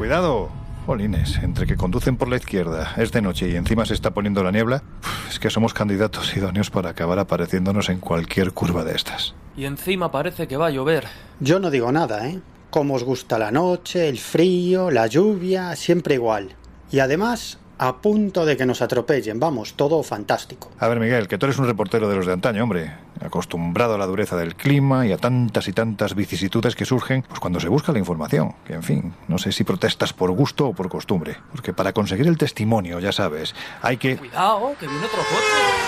cuidado. Jolines, entre que conducen por la izquierda, es de noche y encima se está poniendo la niebla, es que somos candidatos idóneos para acabar apareciéndonos en cualquier curva de estas. Y encima parece que va a llover. Yo no digo nada, ¿eh? Como os gusta la noche, el frío, la lluvia, siempre igual. Y además, a punto de que nos atropellen. Vamos, todo fantástico. A ver, Miguel, que tú eres un reportero de los de antaño, hombre. Acostumbrado a la dureza del clima y a tantas y tantas vicisitudes que surgen pues cuando se busca la información. Que, en fin, no sé si protestas por gusto o por costumbre. Porque para conseguir el testimonio, ya sabes, hay que... Cuidado, que viene otro coche.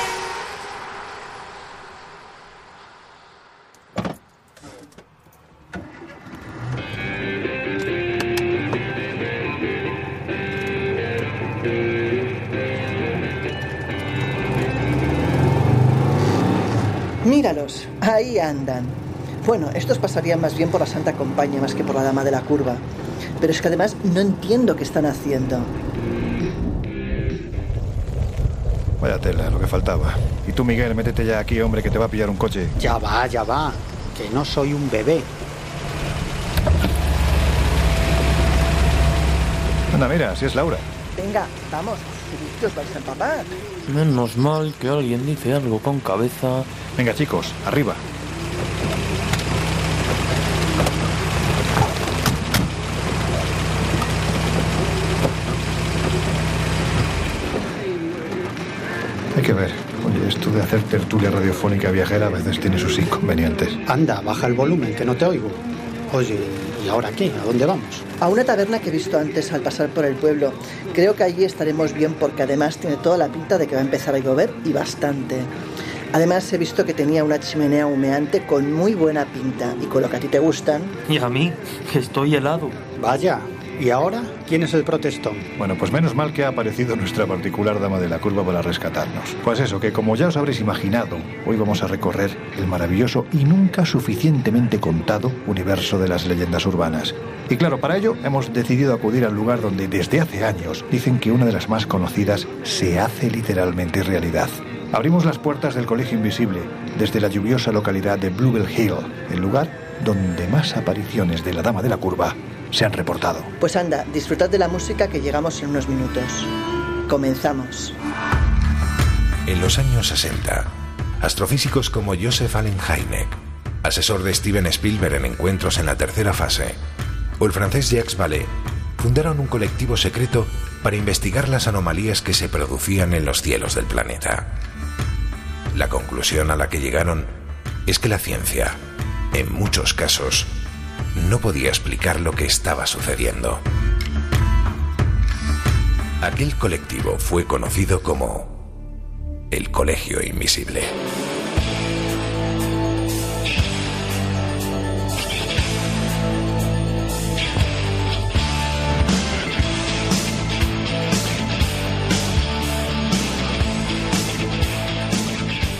Míralos, ahí andan. Bueno, estos pasarían más bien por la Santa Compañía más que por la Dama de la Curva. Pero es que además no entiendo qué están haciendo. Vaya tela, lo que faltaba. Y tú, Miguel, métete ya aquí, hombre, que te va a pillar un coche. Ya va, ya va. Que no soy un bebé. Anda, mira, si es Laura. Venga, vamos, que os vais a empapar. Menos mal que alguien dice algo con cabeza. Venga, chicos, arriba. Hay que ver. Oye, esto de hacer tertulia radiofónica viajera a veces tiene sus inconvenientes. Anda, baja el volumen, que no te oigo. Oye, ¿y ahora qué? ¿A dónde vamos? A una taberna que he visto antes al pasar por el pueblo. Creo que allí estaremos bien porque además tiene toda la pinta de que va a empezar a llover y bastante. Además he visto que tenía una chimenea humeante con muy buena pinta y con lo que a ti te gustan. Y a mí, que estoy helado. Vaya, ¿y ahora quién es el protestón? Bueno, pues menos mal que ha aparecido nuestra particular dama de la curva para rescatarnos. Pues eso, que como ya os habréis imaginado, hoy vamos a recorrer el maravilloso y nunca suficientemente contado universo de las leyendas urbanas. Y claro, para ello hemos decidido acudir al lugar donde desde hace años dicen que una de las más conocidas se hace literalmente realidad. Abrimos las puertas del Colegio Invisible desde la lluviosa localidad de Bluebell Hill, el lugar donde más apariciones de la Dama de la Curva se han reportado. Pues anda, disfrutad de la música que llegamos en unos minutos. Comenzamos. En los años 60, astrofísicos como Joseph Allen Hynek, asesor de Steven Spielberg en encuentros en la tercera fase, o el francés Jacques Vallée, fundaron un colectivo secreto para investigar las anomalías que se producían en los cielos del planeta. La conclusión a la que llegaron es que la ciencia, en muchos casos, no podía explicar lo que estaba sucediendo. Aquel colectivo fue conocido como el Colegio Invisible.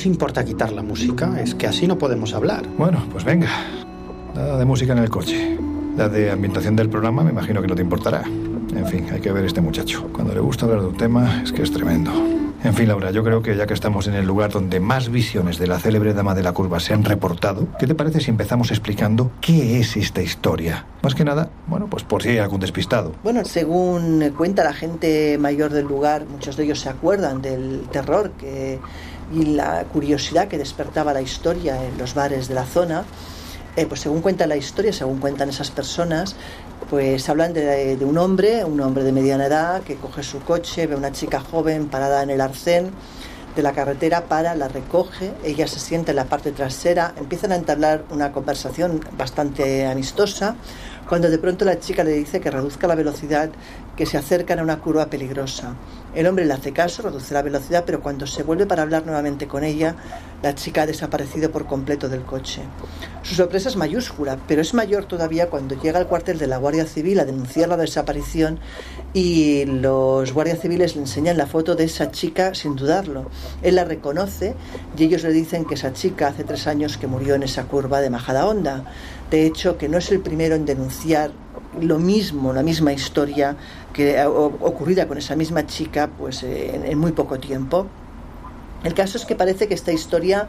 Os importa quitar la música? Es que así no podemos hablar. Bueno, pues venga. Nada de música en el coche. La de ambientación del programa me imagino que no te importará. En fin, hay que ver este muchacho. Cuando le gusta hablar de un tema es que es tremendo. En fin, Laura, yo creo que ya que estamos en el lugar donde más visiones de la célebre dama de la curva se han reportado, ¿qué te parece si empezamos explicando qué es esta historia? Más que nada, bueno, pues por si hay algún despistado. Bueno, según cuenta la gente mayor del lugar, muchos de ellos se acuerdan del terror que, y la curiosidad que despertaba la historia en los bares de la zona. eh, pues según cuenta la historia, según cuentan esas personas, pues hablan de, un hombre, un hombre de mediana edad, que coge su coche, ve a una chica joven parada en el arcén de la carretera, para, la recoge, ella se sienta en la parte trasera, empiezan a entablar una conversación bastante amistosa, cuando de pronto la chica le dice que reduzca la velocidad, que se acercan a una curva peligrosa. El hombre le hace caso, reduce la velocidad, pero cuando se vuelve para hablar nuevamente con ella, la chica ha desaparecido por completo del coche. Su sorpresa es mayúscula, pero es mayor todavía cuando llega al cuartel de la Guardia Civil a denunciar la desaparición y los guardias civiles le enseñan la foto de esa chica sin dudarlo. Él la reconoce y ellos le dicen que esa chica hace tres años que murió en esa curva de Majada Honda. De hecho, que no es el primero en denunciar lo mismo, la misma historia que ocurrida con esa misma chica pues en, en muy poco tiempo. El caso es que parece que esta historia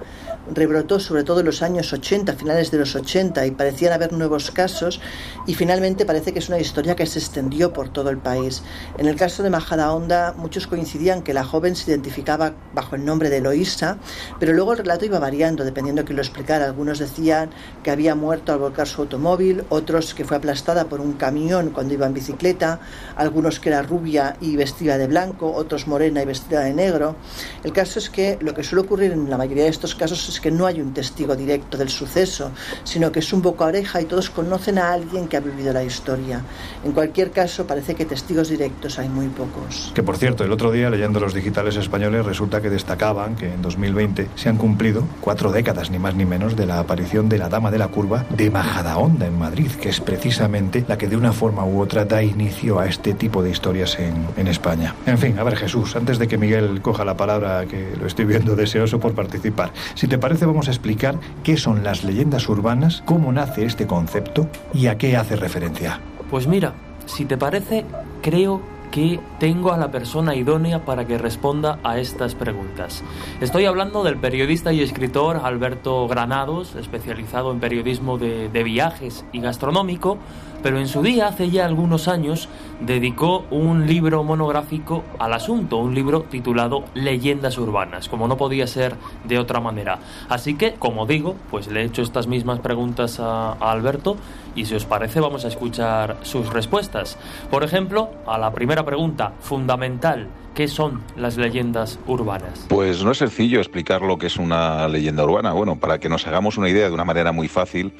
rebrotó sobre todo en los años 80, finales de los 80, y parecían haber nuevos casos, y finalmente parece que es una historia que se extendió por todo el país. En el caso de Majada Honda, muchos coincidían que la joven se identificaba bajo el nombre de Eloísa, pero luego el relato iba variando dependiendo de quién lo explicara. Algunos decían que había muerto al volcar su automóvil, otros que fue aplastada por un camión cuando iba en bicicleta, algunos que era rubia y vestida de blanco, otros morena y vestida de negro. El caso es que lo que suele ocurrir en la mayoría de estos casos es que no hay un testigo directo del suceso, sino que es un boca a oreja y todos conocen a alguien que ha vivido la historia. En cualquier caso, parece que testigos directos hay muy pocos. Que por cierto, el otro día leyendo los digitales españoles resulta que destacaban que en 2020 se han cumplido cuatro décadas, ni más ni menos, de la aparición de la Dama de la Curva de Majadahonda en Madrid, que es precisamente la que de una forma u otra da inicio a este tipo de historias en, en España. En fin, a ver Jesús, antes de que Miguel coja la palabra que lo estoy viendo deseoso por participar. Si te parece, vamos a explicar qué son las leyendas urbanas, cómo nace este concepto y a qué hace referencia. Pues mira, si te parece, creo que tengo a la persona idónea para que responda a estas preguntas. Estoy hablando del periodista y escritor Alberto Granados, especializado en periodismo de, de viajes y gastronómico, pero en su día, hace ya algunos años, dedicó un libro monográfico al asunto, un libro titulado Leyendas Urbanas, como no podía ser de otra manera. Así que, como digo, pues le he hecho estas mismas preguntas a, a Alberto y si os parece vamos a escuchar sus respuestas. Por ejemplo, a la primera pregunta, fundamental, ¿Qué son las leyendas urbanas? Pues no es sencillo explicar lo que es una leyenda urbana. Bueno, para que nos hagamos una idea de una manera muy fácil,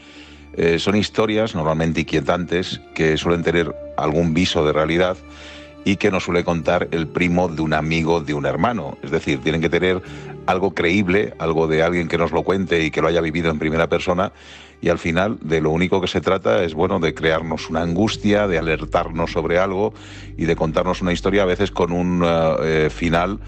eh, son historias normalmente inquietantes que suelen tener algún viso de realidad y que nos suele contar el primo de un amigo de un hermano. Es decir, tienen que tener algo creíble, algo de alguien que nos lo cuente y que lo haya vivido en primera persona. Y al final, de lo único que se trata es, bueno, de crearnos una angustia, de alertarnos sobre algo y de contarnos una historia a veces con un uh, final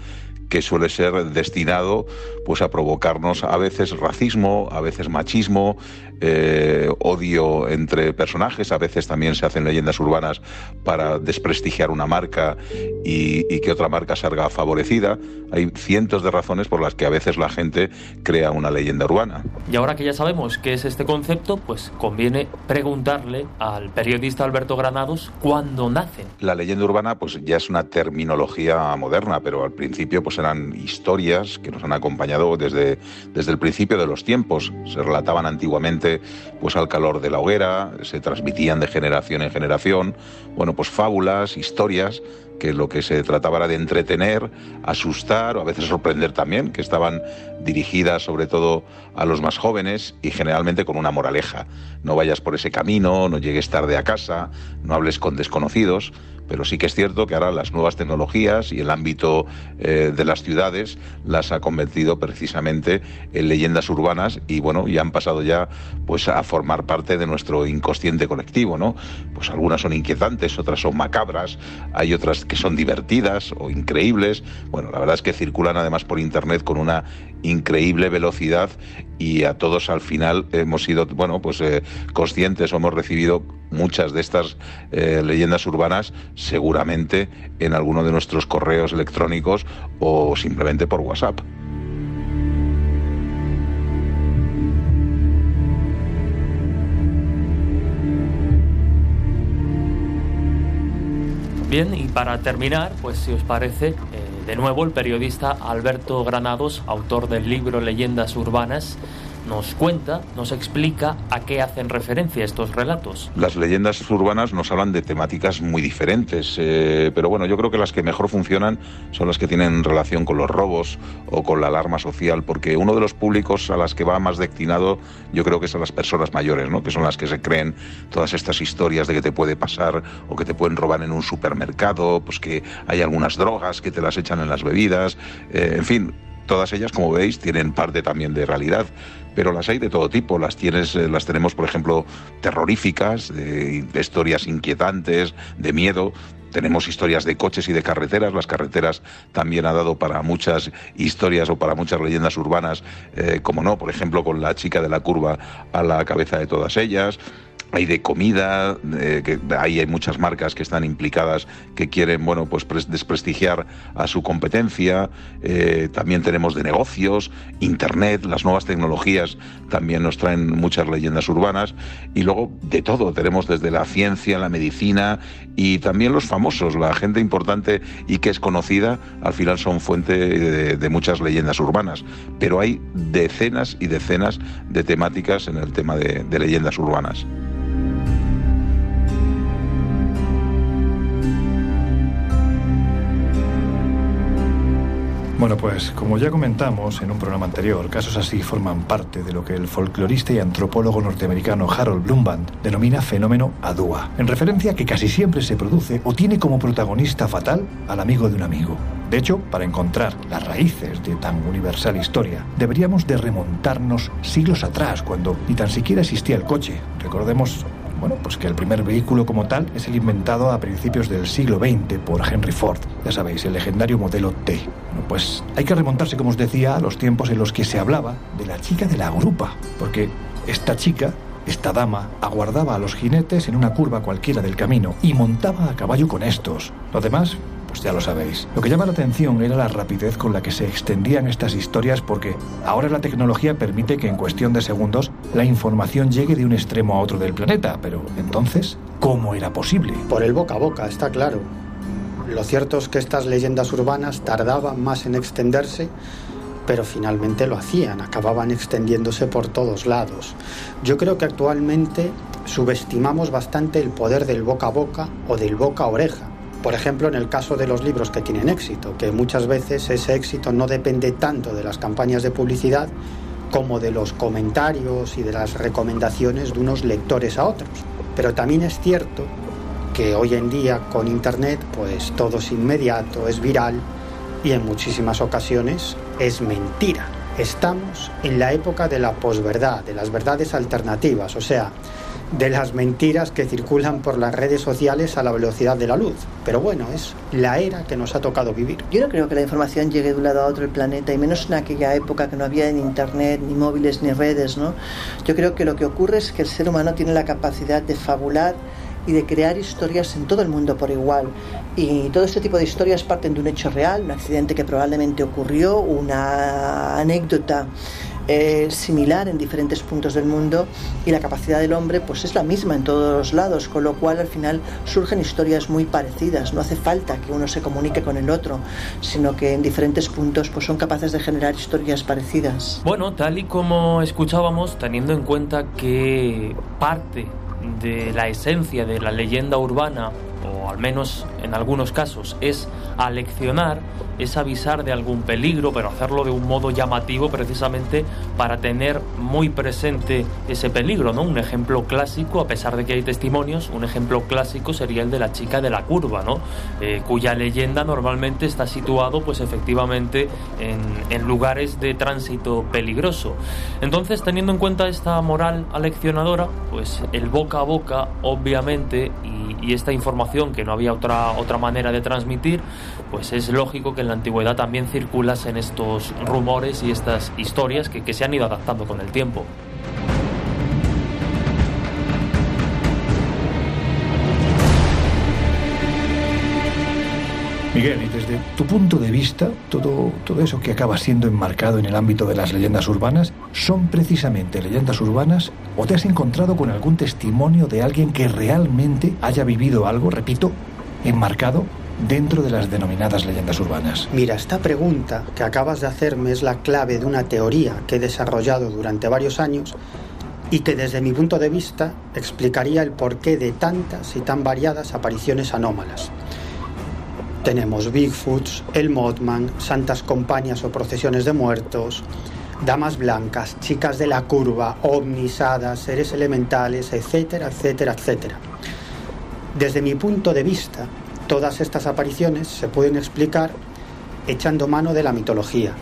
que suele ser destinado pues a provocarnos a veces racismo, a veces machismo, eh, odio entre personajes, a veces también se hacen leyendas urbanas para desprestigiar una marca y, y, que otra marca salga favorecida. Hay cientos de razones por las que a veces la gente crea una leyenda urbana. Y ahora que ya sabemos qué es este concepto, pues conviene preguntarle al periodista Alberto Granados cuándo nace. La leyenda urbana pues ya es una terminología moderna, pero al principio pues eran historias que nos han acompañado desde, desde el principio de los tiempos. Se relataban antiguamente pues al calor de la hoguera, se transmitían de generación en generación, bueno, pues fábulas, historias que lo que se trataba era de entretener, asustar o a veces sorprender también, que estaban dirigidas sobre todo a los más jóvenes y generalmente con una moraleja. No vayas por ese camino, no llegues tarde a casa, no hables con desconocidos pero sí que es cierto que ahora las nuevas tecnologías y el ámbito eh, de las ciudades las ha convertido precisamente en leyendas urbanas y bueno, ya han pasado ya pues a formar parte de nuestro inconsciente colectivo, ¿no? Pues algunas son inquietantes, otras son macabras, hay otras que son divertidas o increíbles. Bueno, la verdad es que circulan además por internet con una increíble velocidad y a todos al final hemos sido, bueno, pues eh, conscientes hemos recibido muchas de estas eh, leyendas urbanas seguramente en alguno de nuestros correos electrónicos o simplemente por WhatsApp. Bien, y para terminar, pues si os parece, de nuevo el periodista Alberto Granados, autor del libro Leyendas Urbanas, nos cuenta, nos explica a qué hacen referencia estos relatos. Las leyendas urbanas nos hablan de temáticas muy diferentes, eh, pero bueno, yo creo que las que mejor funcionan son las que tienen relación con los robos o con la alarma social, porque uno de los públicos a las que va más destinado yo creo que es a las personas mayores, ¿no? que son las que se creen todas estas historias de que te puede pasar o que te pueden robar en un supermercado, pues que hay algunas drogas que te las echan en las bebidas, eh, en fin, todas ellas, como veis, tienen parte también de realidad, pero las hay de todo tipo. Las tienes, eh, las tenemos, por ejemplo, terroríficas, de, historias inquietantes, de miedo. Tenemos historias de coches y de carreteras. Las carreteras también ha dado para muchas historias o para muchas leyendas urbanas, eh, como no, por ejemplo, con la chica de la curva a la cabeza de todas ellas hay de comida, que ahí hay muchas marcas que están implicadas que quieren, bueno, pues desprestigiar a su competencia. Eh, también tenemos de negocios, internet, las nuevas tecnologías también nos traen muchas leyendas urbanas y luego de todo tenemos desde la ciencia, la medicina y también los famosos, la gente importante y que es conocida, al final son fuente de, muchas leyendas urbanas. Pero hay decenas y decenas de temáticas en el tema de leyendas urbanas. Bueno, pues como ya comentamos en un programa anterior, casos así forman parte de lo que el folclorista y antropólogo norteamericano Harold Blumband denomina fenómeno Adua, en referencia a que casi siempre se produce o tiene como protagonista fatal al amigo de un amigo. De hecho, para encontrar las raíces de tan universal historia, deberíamos de remontarnos siglos atrás, cuando ni tan siquiera existía el coche. Recordemos bueno, pues que el primer vehículo como tal es el inventado a principios del siglo XX por Henry Ford, ya sabéis, el legendario modelo T. Bueno, pues hay que remontarse, como os decía, a los tiempos en los que se hablaba de la chica de la grupa, porque esta chica esta dama aguardaba a los jinetes en una curva cualquiera del camino y montaba a caballo con estos. Lo demás pues ya lo sabéis. Lo que llama la atención era la rapidez con la que se extendían estas historias porque ahora la tecnología permite que en cuestión de segundos la información llegue de un extremo a otro del planeta, pero entonces, ¿cómo era posible? Por el boca a boca, está claro. Lo cierto es que estas leyendas urbanas tardaban más en extenderse pero finalmente lo hacían, acababan extendiéndose por todos lados. Yo creo que actualmente subestimamos bastante el poder del boca a boca o del boca a oreja. Por ejemplo, en el caso de los libros que tienen éxito, que muchas veces ese éxito no depende tanto de las campañas de publicidad como de los comentarios y de las recomendaciones de unos lectores a otros. Pero también es cierto que hoy en día con Internet pues todo es inmediato, es viral y en muchísimas ocasiones es mentira. Estamos en la época de la posverdad, de las verdades alternativas, o sea, de las mentiras que circulan por las redes sociales a la velocidad de la luz. Pero bueno, es la era que nos ha tocado vivir. Yo no creo que la información llegue de un lado a otro del planeta, y menos en aquella época que no había ni internet, ni móviles, ni redes, ¿no? Yo creo que lo que ocurre es que el ser humano tiene la capacidad de fabular y de crear historias en todo el mundo por igual. Y todo este tipo de historias parten de un hecho real, un accidente que probablemente ocurrió, una anécdota similar en diferentes puntos del mundo y la capacidad del hombre pues es la misma en todos los lados, con lo cual al final surgen historias muy parecidas. No hace falta que uno se comunique con el otro, sino que en diferentes puntos pues son capaces de generar historias parecidas. Bueno, tal y como escuchábamos, teniendo en cuenta que parte de la esencia de la leyenda urbana, o al menos en algunos casos, es aleccionar, es avisar de algún peligro, pero hacerlo de un modo llamativo precisamente para tener muy presente ese peligro, ¿no? Un ejemplo clásico, a pesar de que hay testimonios, un ejemplo clásico sería el de la chica de la curva, ¿no? Eh, cuya leyenda normalmente está situado, pues efectivamente, en, lugares de tránsito peligroso. Entonces, teniendo en cuenta esta moral aleccionadora, pues el boca a boca, obviamente, y esta información que no había otra, otra manera de transmitir, pues es lógico que en la antigüedad también circulasen estos rumores y estas historias que, que se han ido adaptando con el tiempo. Miguel, y desde tu punto de vista, todo, todo eso que acaba siendo enmarcado en el ámbito de las leyendas urbanas, ¿son precisamente leyendas urbanas o te has encontrado con algún testimonio de alguien que realmente haya vivido algo, repito, enmarcado dentro de las denominadas leyendas urbanas? Mira, esta pregunta que acabas de hacerme es la clave de una teoría que he desarrollado durante varios años y que desde mi punto de vista explicaría el porqué de tantas y tan variadas apariciones anómalas. Tenemos Bigfoots, el Mothman, santas compañías o procesiones de muertos, damas blancas, chicas de la curva, ovnis, hadas, seres elementales, etcétera, etcétera, etcétera. Desde mi punto de vista, todas estas apariciones se pueden explicar echando mano de la mitología,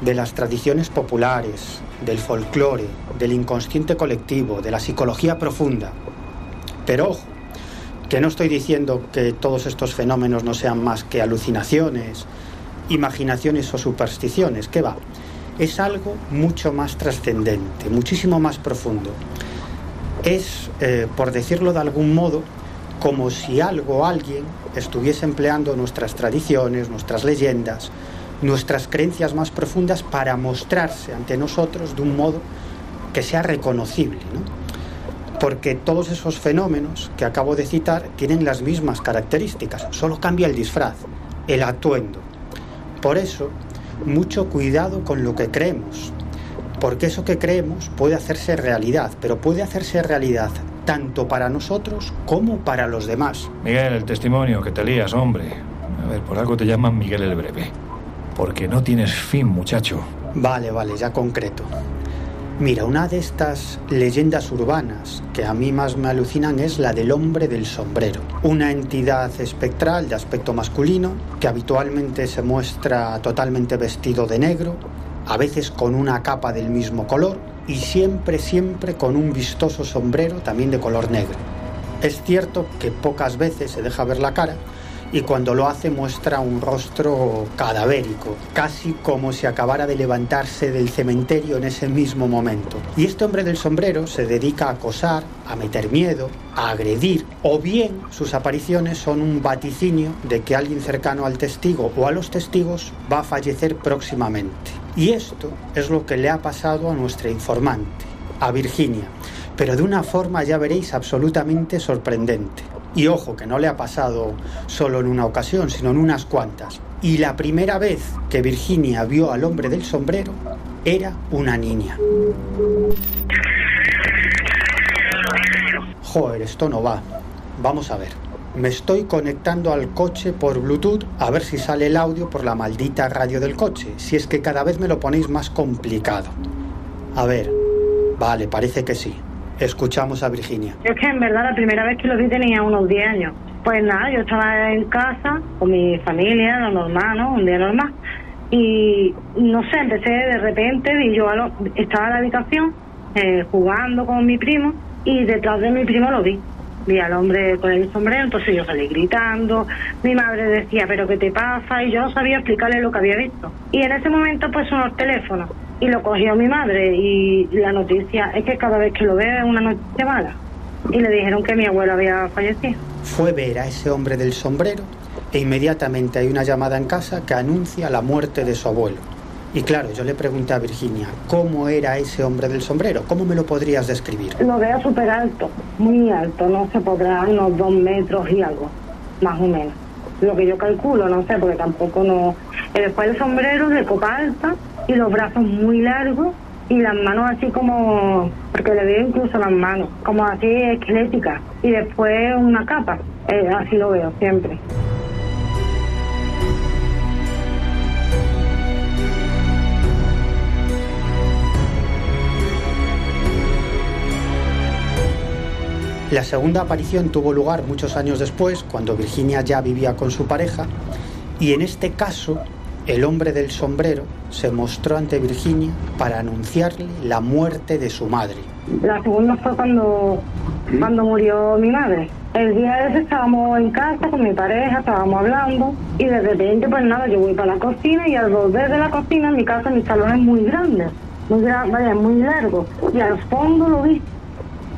de las tradiciones populares, del folclore, del inconsciente colectivo, de la psicología profunda. Pero ojo, que no estoy diciendo que todos estos fenómenos no sean más que alucinaciones, imaginaciones o supersticiones, ¿qué va? es algo mucho más trascendente, muchísimo más profundo. Es, eh, por decirlo de algún modo, como si algo o alguien estuviese empleando nuestras tradiciones, nuestras leyendas, nuestras creencias más profundas para mostrarse ante nosotros de un modo que sea reconocible. Porque todos esos fenómenos que acabo de citar tienen las mismas características, solo cambia el disfraz, el atuendo. Por eso, mucho cuidado con lo que creemos, porque eso que creemos puede hacerse realidad, pero puede hacerse realidad tanto para nosotros como para los demás. Miguel, el testimonio que te lías, hombre. A ver, por algo te llaman Miguel el Breve. Porque no tienes fin, muchacho. Vale, vale, ya concreto. Mira, una de estas leyendas urbanas que a mí más me alucinan es la del hombre del sombrero, una entidad espectral de aspecto masculino que habitualmente se muestra totalmente vestido de negro, a veces con una capa del mismo color y siempre, siempre con un vistoso sombrero también de color negro. Es cierto que pocas veces se deja ver la cara, y cuando lo hace muestra un rostro cadavérico, casi como si acabara de levantarse del cementerio en ese mismo momento. Y este hombre del sombrero se dedica a acosar, a meter miedo, a agredir, o bien sus apariciones son un vaticinio de que alguien cercano al testigo o a los testigos va a fallecer próximamente. Y esto es lo que le ha pasado a nuestra informante, a Virginia, pero de una forma ya veréis absolutamente sorprendente. Y ojo, que no le ha pasado solo en una ocasión, sino en unas cuantas. Y la primera vez que Virginia vio al hombre del sombrero era una niña. Joder, esto no va. Vamos a ver. Me estoy conectando al coche por Bluetooth a ver si sale el audio por la maldita radio del coche, si es que cada vez me lo ponéis más complicado. A ver. Vale, parece que sí. Escuchamos a Virginia. Es que en verdad la primera vez que lo vi tenía unos 10 años. Pues nada, yo estaba en casa con mi familia, los normal, ¿no? Un día normal. Y no sé, empecé de repente, vi yo estaba en la habitación eh, jugando con mi primo y detrás de mi primo lo vi. Vi al hombre con el sombrero, entonces yo salí gritando. Mi madre decía, ¿pero qué te pasa? Y yo no sabía explicarle lo que había visto. Y en ese momento, pues sonó el teléfono y lo cogió mi madre y la noticia es que cada vez que lo veo es una noticia mala. Y le dijeron que mi abuelo había fallecido. Fue ver a ese hombre del sombrero e inmediatamente hay una llamada en casa que anuncia la muerte de su abuelo. Y claro, yo le pregunté a Virginia, ¿cómo era ese hombre del sombrero? ¿Cómo me lo podrías describir? Lo veo súper alto, muy alto, no se podrá unos dos metros y algo, más o menos. Lo que yo calculo, no sé, porque tampoco no... Después el sombrero de copa alta, y los brazos muy largos y las manos así como, porque le veo incluso las manos, como así esqueléticas y después una capa, eh, así lo veo siempre. La segunda aparición tuvo lugar muchos años después, cuando Virginia ya vivía con su pareja, y en este caso el hombre del sombrero se mostró ante Virginia para anunciarle la muerte de su madre. La segunda fue cuando, cuando murió mi madre. El día ese estábamos en casa con mi pareja, estábamos hablando y de repente pues nada, yo voy para la cocina y al volver de la cocina en mi casa mi salón es muy grande, muy vaya, muy largo y al fondo lo vi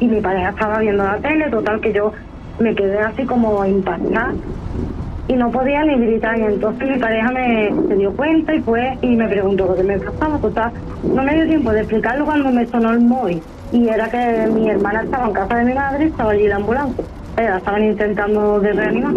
y mi pareja estaba viendo la tele, total que yo me quedé así como impactada y no podía ni gritar. Y entonces mi pareja me se dio cuenta y fue y me preguntó qué me pasaba. Total, no me dio tiempo de explicarlo cuando me sonó el móvil. Y era que mi hermana estaba en casa de mi madre estaba allí la ambulancia. Estaban intentando de reanimar.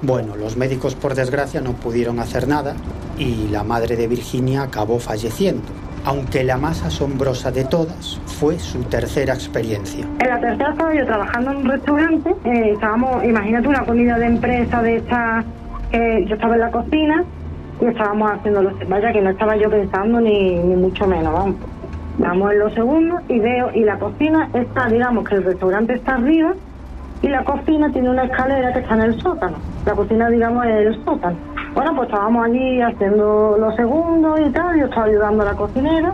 Bueno, los médicos por desgracia no pudieron hacer nada y la madre de Virginia acabó falleciendo. Aunque la más asombrosa de todas fue su tercera experiencia. En la tercera estaba yo trabajando en un restaurante. eh, estábamos, imagínate una comida de empresa de esta. que yo estaba en la cocina y estábamos haciendo los. Vaya que no estaba yo pensando ni, ni mucho menos, vamos. Estamos en los segundos y veo, y la cocina está, digamos que el restaurante está arriba y la cocina tiene una escalera que está en el sótano. La cocina, digamos, es el sótano. Bueno, pues estábamos allí haciendo los segundos y tal, yo estaba ayudando a la cocinera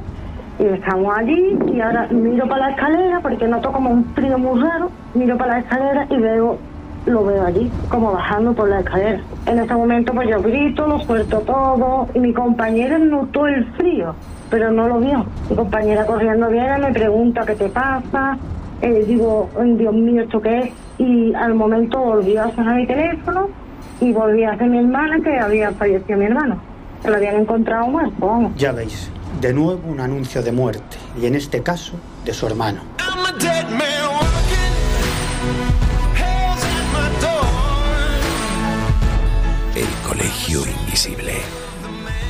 y estamos allí y ahora miro para la escalera porque noto como un frío muy raro, miro para la escalera y veo, lo veo allí, como bajando por la escalera. En ese momento pues yo grito, lo suelto todo y mi compañera notó el frío, pero no lo vio. Mi compañera corriendo viene, me pregunta qué te pasa, eh, digo, "Ay, Dios mío, ¿esto qué es? Y al momento volví a sonar mi teléfono y volví a hacer mi hermana que había fallecido mi hermano. Que lo habían encontrado muerto, vamos. Ya veis, de nuevo un anuncio de muerte, y en este caso de su hermano. El Colegio Invisible.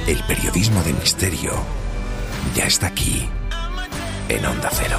El periodismo de misterio ya está aquí, en Onda Cero.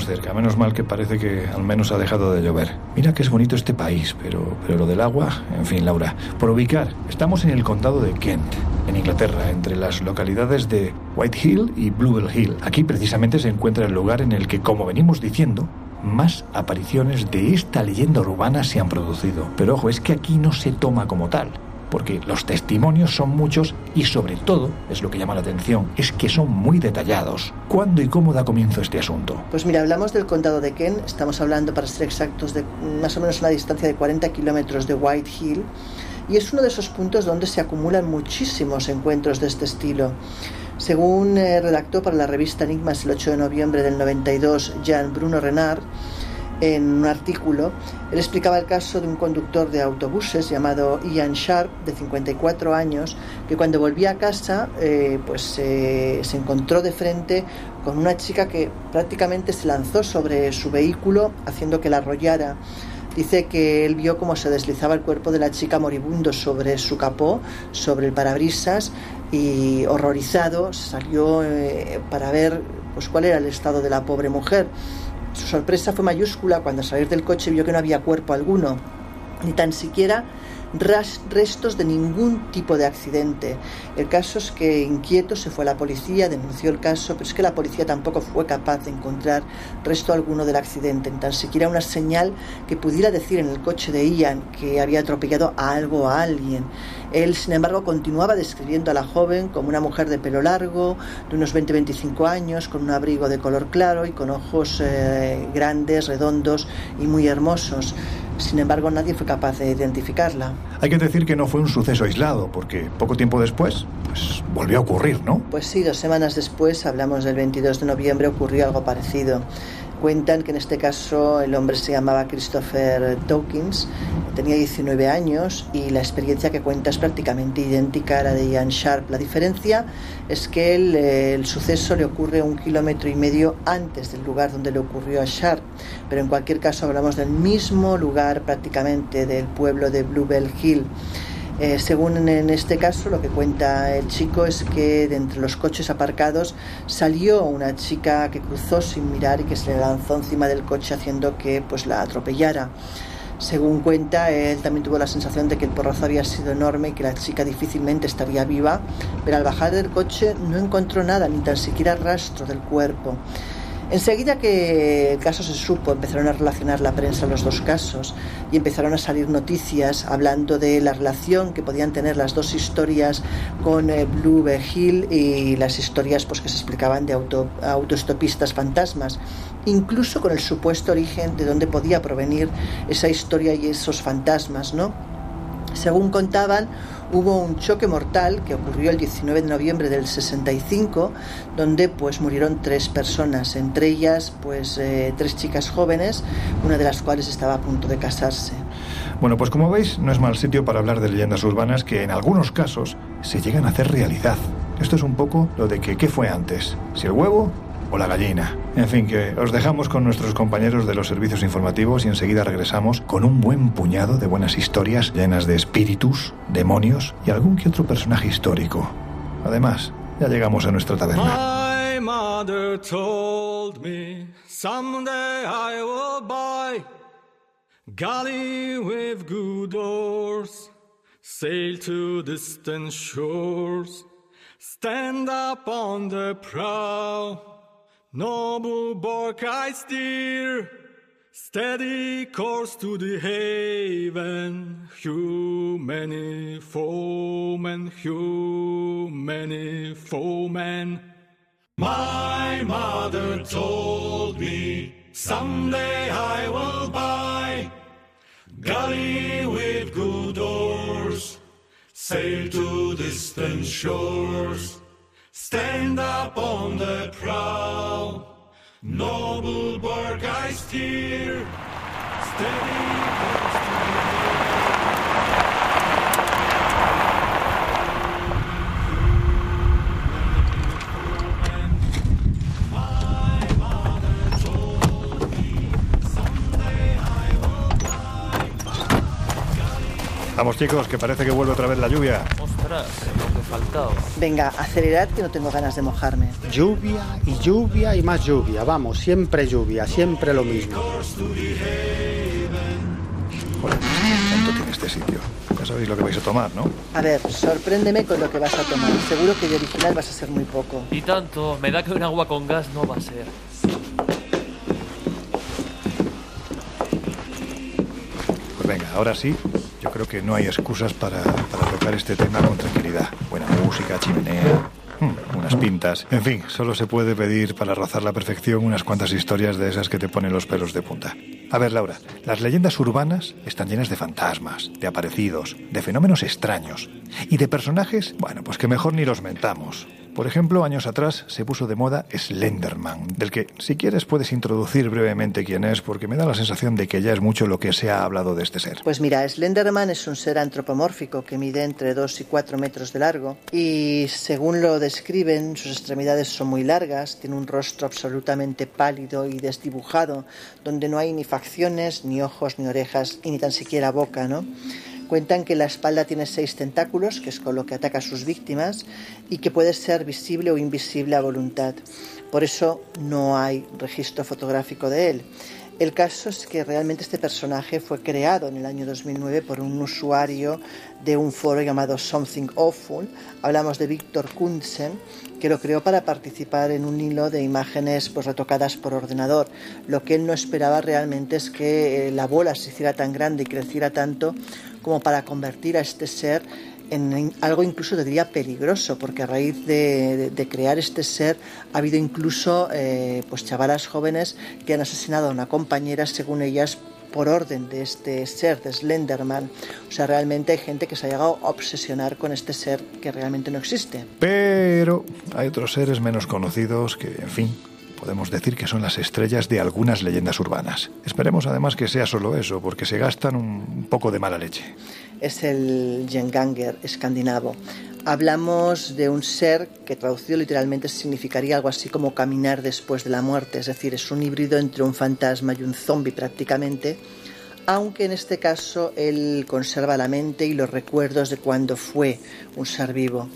Estamos cerca, menos mal que parece que al menos ha dejado de llover. Mira que es bonito este país, pero, pero lo del agua, en fin, Laura. Por ubicar, estamos en el condado de Kent, en Inglaterra, entre las localidades de White Hill y Bluebell Hill. Aquí precisamente se encuentra el lugar en el que, como venimos diciendo, más apariciones de esta leyenda urbana se han producido. Pero ojo, es que aquí no se toma como tal porque los testimonios son muchos y sobre todo, es lo que llama la atención, es que son muy detallados. ¿Cuándo y cómo da comienzo este asunto? Pues mira, hablamos del condado de Kent, estamos hablando, para ser exactos, de más o menos una distancia de 40 kilómetros de White Hill, y es uno de esos puntos donde se acumulan muchísimos encuentros de este estilo. Según eh, redactó para la revista Enigmas el 8 de noviembre del 92 Jean Bruno Renard, en un artículo, él explicaba el caso de un conductor de autobuses llamado Ian Sharp, de 54 años, que cuando volvía a casa eh, pues, eh, se encontró de frente con una chica que prácticamente se lanzó sobre su vehículo haciendo que la arrollara. Dice que él vio cómo se deslizaba el cuerpo de la chica moribundo sobre su capó, sobre el parabrisas, y horrorizado salió eh, para ver pues, cuál era el estado de la pobre mujer. Su sorpresa fue mayúscula cuando al salir del coche vio que no había cuerpo alguno, ni tan siquiera restos de ningún tipo de accidente. El caso es que inquieto se fue a la policía, denunció el caso, pero es que la policía tampoco fue capaz de encontrar resto alguno del accidente, ni tan siquiera una señal que pudiera decir en el coche de Ian que había atropellado a algo a alguien. Él, sin embargo, continuaba describiendo a la joven como una mujer de pelo largo, de unos 20-25 años, con un abrigo de color claro y con ojos eh, grandes, redondos y muy hermosos. Sin embargo, nadie fue capaz de identificarla. Hay que decir que no fue un suceso aislado, porque poco tiempo después, pues volvió a ocurrir, ¿no? Pues sí, dos semanas después, hablamos del 22 de noviembre, ocurrió algo parecido. Cuentan que en este caso el hombre se llamaba Christopher Dawkins, tenía 19 años y la experiencia que cuenta es prácticamente idéntica a la de Ian Sharp. La diferencia es que el, el suceso le ocurre un kilómetro y medio antes del lugar donde le ocurrió a Sharp, pero en cualquier caso hablamos del mismo lugar prácticamente del pueblo de Bluebell Hill. Eh, según en este caso, lo que cuenta el chico es que de entre los coches aparcados salió una chica que cruzó sin mirar y que se le lanzó encima del coche haciendo que pues la atropellara. Según cuenta, él también tuvo la sensación de que el porrazo había sido enorme y que la chica difícilmente estaría viva, pero al bajar del coche no encontró nada, ni tan siquiera rastro del cuerpo. Enseguida que el caso se supo, empezaron a relacionar la prensa los dos casos y empezaron a salir noticias hablando de la relación que podían tener las dos historias con eh, Blue Hill y las historias pues, que se explicaban de auto, autoestopistas fantasmas, incluso con el supuesto origen de dónde podía provenir esa historia y esos fantasmas, ¿no? Según contaban, hubo un choque mortal que ocurrió el 19 de noviembre del 65, donde pues murieron tres personas, entre ellas pues eh, tres chicas jóvenes, una de las cuales estaba a punto de casarse. Bueno, pues como veis, no es mal sitio para hablar de leyendas urbanas que en algunos casos se llegan a hacer realidad. Esto es un poco lo de que qué fue antes, si el huevo o la gallina. En fin, que os dejamos con nuestros compañeros de los servicios informativos y enseguida regresamos con un buen puñado de buenas historias llenas de espíritus, demonios y algún que otro personaje histórico. Además, ya llegamos a nuestra taberna. My mother told me someday I will buy galley with good oars, sail to distant shores, stand up on the prow. Noble bark I steer, steady course to the haven. Hugh many foemen, Hugh many foemen. My mother told me someday I will buy galley with good oars, sail to distant shores. Stand up on the prow, noble steer, steady Vamos chicos, que parece que vuelve otra vez la lluvia. Ostras, Venga, acelerad que no tengo ganas de mojarme. Lluvia y lluvia y más lluvia. Vamos, siempre lluvia, siempre lo mismo. Joder, ¿cuánto tiene este sitio? Ya sabéis lo que vais a tomar, ¿no? A ver, sorpréndeme con lo que vas a tomar. Seguro que de original vas a ser muy poco. Y tanto, me da que un agua con gas no va a ser. Pues venga, ahora sí, yo creo que no hay excusas para, para tocar este tema con tranquilidad. Buena música, chimenea, mm, unas pintas. En fin, solo se puede pedir para rozar la perfección unas cuantas historias de esas que te ponen los pelos de punta. A ver, Laura, las leyendas urbanas están llenas de fantasmas, de aparecidos, de fenómenos extraños y de personajes, bueno, pues que mejor ni los mentamos. Por ejemplo, años atrás se puso de moda Slenderman, del que si quieres puedes introducir brevemente quién es, porque me da la sensación de que ya es mucho lo que se ha hablado de este ser. Pues mira, Slenderman es un ser antropomórfico que mide entre 2 y 4 metros de largo y según lo describen, sus extremidades son muy largas, tiene un rostro absolutamente pálido y desdibujado, donde no hay ni facciones, ni ojos, ni orejas y ni tan siquiera boca, ¿no? Cuentan que la espalda tiene seis tentáculos, que es con lo que ataca a sus víctimas, y que puede ser visible o invisible a voluntad. Por eso no hay registro fotográfico de él. El caso es que realmente este personaje fue creado en el año 2009 por un usuario de un foro llamado Something Awful. Hablamos de Víctor Kunzen, que lo creó para participar en un hilo de imágenes pues, retocadas por ordenador. Lo que él no esperaba realmente es que eh, la bola se hiciera tan grande y creciera tanto como para convertir a este ser en algo incluso te diría peligroso, porque a raíz de, crear este ser ha habido incluso eh, pues chavalas jóvenes que han asesinado a una compañera, según ellas, por orden de este ser, de Slenderman. O sea, realmente hay gente que se ha llegado a obsesionar con este ser que realmente no existe. Pero hay otros seres menos conocidos que, en fin, podemos decir que son las estrellas de algunas leyendas urbanas. Esperemos además que sea solo eso, porque se gastan un poco de mala leche. Es el Jenganger escandinavo. Hablamos de un ser que traducido literalmente significaría algo así como caminar después de la muerte, es decir, es un híbrido entre un fantasma y un zombie prácticamente, aunque en este caso él conserva la mente y los recuerdos de cuando fue un ser vivo.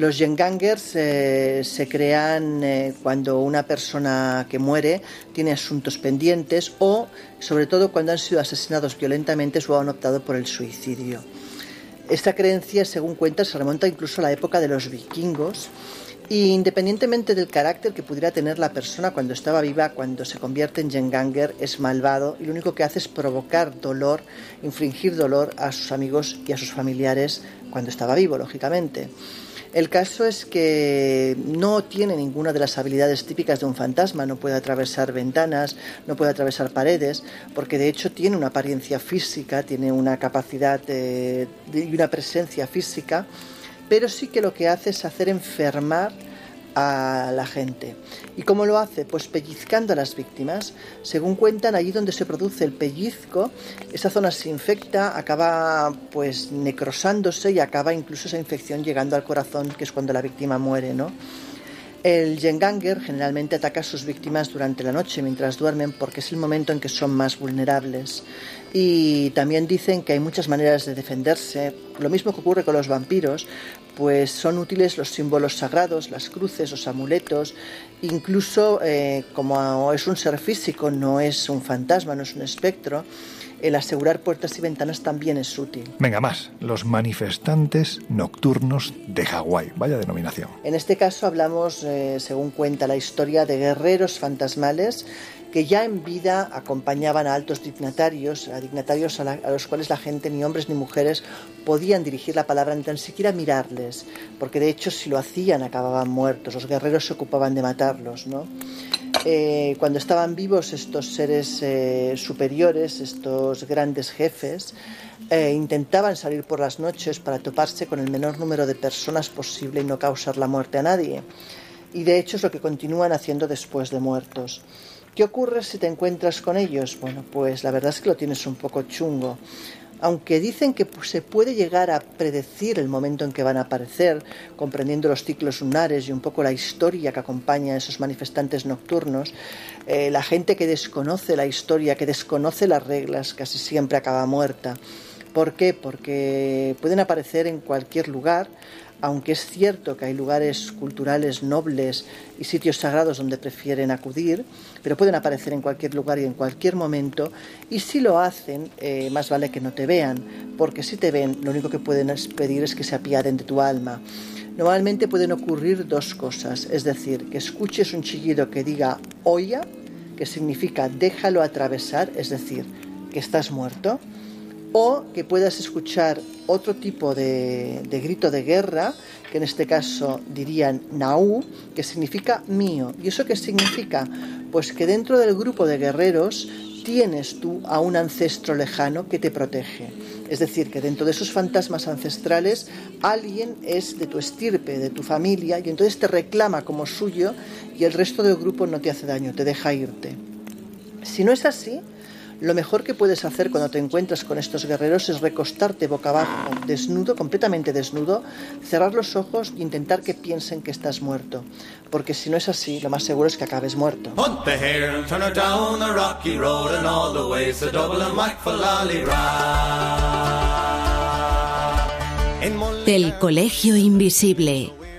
Los Jengangers eh, se crean eh, cuando una persona que muere tiene asuntos pendientes o, sobre todo, cuando han sido asesinados violentamente o han optado por el suicidio. Esta creencia, según cuentan, se remonta incluso a la época de los vikingos Y independientemente del carácter que pudiera tener la persona cuando estaba viva, cuando se convierte en Jenganger es malvado y lo único que hace es provocar dolor, infringir dolor a sus amigos y a sus familiares cuando estaba vivo, lógicamente. El caso es que no tiene ninguna de las habilidades típicas de un fantasma, no puede atravesar ventanas, no puede atravesar paredes, porque de hecho tiene una apariencia física, tiene una capacidad y una presencia física pero sí que lo que hace es hacer enfermar a la gente. ¿Y cómo lo hace? Pues pellizcando a las víctimas. Según cuentan, allí donde se produce el pellizco, esa zona se infecta, acaba pues necrosándose y acaba incluso esa infección llegando al corazón, que es cuando la víctima muere, ¿no? El Jenganger generalmente ataca a sus víctimas durante la noche mientras duermen porque es el momento en que son más vulnerables. Y también dicen que hay muchas maneras de defenderse. Lo mismo que ocurre con los vampiros, pues son útiles los símbolos sagrados, las cruces, los amuletos, incluso eh, como es un ser físico, no es un fantasma, no es un espectro, el asegurar puertas y ventanas también es útil. Venga más, los manifestantes nocturnos de Hawái, vaya denominación. En este caso hablamos, eh, según cuenta la historia, de guerreros fantasmales que ya en vida acompañaban a altos dignatarios, a dignatarios a, los cuales la gente, ni hombres ni mujeres, podían dirigir la palabra ni tan siquiera mirarles, porque de hecho si lo hacían acababan muertos, los guerreros se ocupaban de matarlos, ¿no? Eh, cuando estaban vivos estos seres eh, superiores, estos grandes jefes, eh, intentaban salir por las noches para toparse con el menor número de personas posible y no causar la muerte a nadie. Y de hecho es lo que continúan haciendo después de muertos. ¿Qué ocurre si te encuentras con ellos? Bueno, pues la verdad es que lo tienes un poco chungo. Aunque dicen que se puede llegar a predecir el momento en que van a aparecer, comprendiendo los ciclos lunares y un poco la historia que acompaña a esos manifestantes nocturnos, eh, la gente que desconoce la historia, que desconoce las reglas, casi siempre acaba muerta. ¿Por qué? Porque pueden aparecer en cualquier lugar, aunque es cierto que hay lugares culturales nobles y sitios sagrados donde prefieren acudir, pero pueden aparecer en cualquier lugar y en cualquier momento, y si lo hacen, eh, más vale que no te vean, porque si te ven, lo único que pueden pedir es que se apiaden de tu alma. Normalmente pueden ocurrir dos cosas, es decir, que escuches un chillido que diga oya, que significa déjalo atravesar, es decir, que estás muerto, o que puedas escuchar otro tipo de, grito de guerra, que en este caso dirían Naú, que significa mío. ¿Y eso qué significa? Pues que dentro del grupo de guerreros tienes tú a un ancestro lejano que te protege. Es decir, que dentro de esos fantasmas ancestrales alguien es de tu estirpe, de tu familia, y entonces te reclama como suyo y el resto del grupo no te hace daño, te deja irte. Si no es así, lo mejor que puedes hacer cuando te encuentras con estos guerreros es recostarte boca abajo, desnudo, completamente desnudo, cerrar los ojos e intentar que piensen que estás muerto. Porque si no es así, lo más seguro es que acabes muerto. Del Colegio Invisible,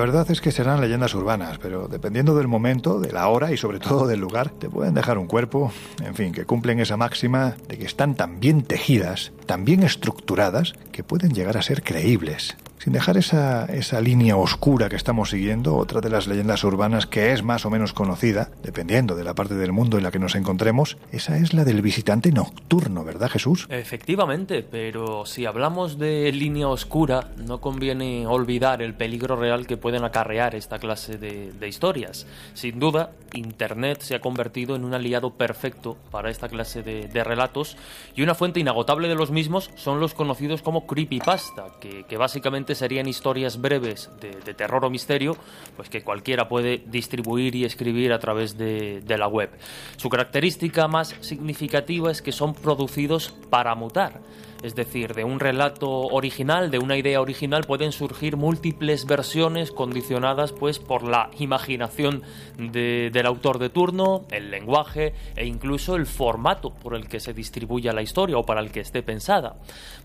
verdad es que serán leyendas urbanas, pero dependiendo del momento, de la hora y sobre todo del lugar, te pueden dejar un cuerpo, en fin, que cumplen esa máxima de que están tan bien tejidas, tan bien estructuradas, que pueden llegar a ser creíbles. Sin dejar esa, esa línea oscura que estamos siguiendo, otra de las leyendas urbanas que es más o menos conocida, dependiendo de la parte del mundo en la que nos encontremos, esa es la del visitante nocturno, ¿verdad Jesús? Efectivamente, pero si hablamos de línea oscura, no conviene olvidar el peligro real que pueden acarrear esta clase de, historias. Sin duda, Internet se ha convertido en un aliado perfecto para esta clase de, de relatos y una fuente inagotable de los mismos son los conocidos como creepypasta, que, que básicamente serían historias breves de, terror o misterio, pues que cualquiera puede distribuir y escribir a través de la web. Su característica más significativa es que son producidos para mutar es decir, de un relato original, de una idea original, pueden surgir múltiples versiones condicionadas pues por la imaginación de- del autor de turno, el lenguaje e incluso el formato por el que se distribuya la historia o para el que esté pensada.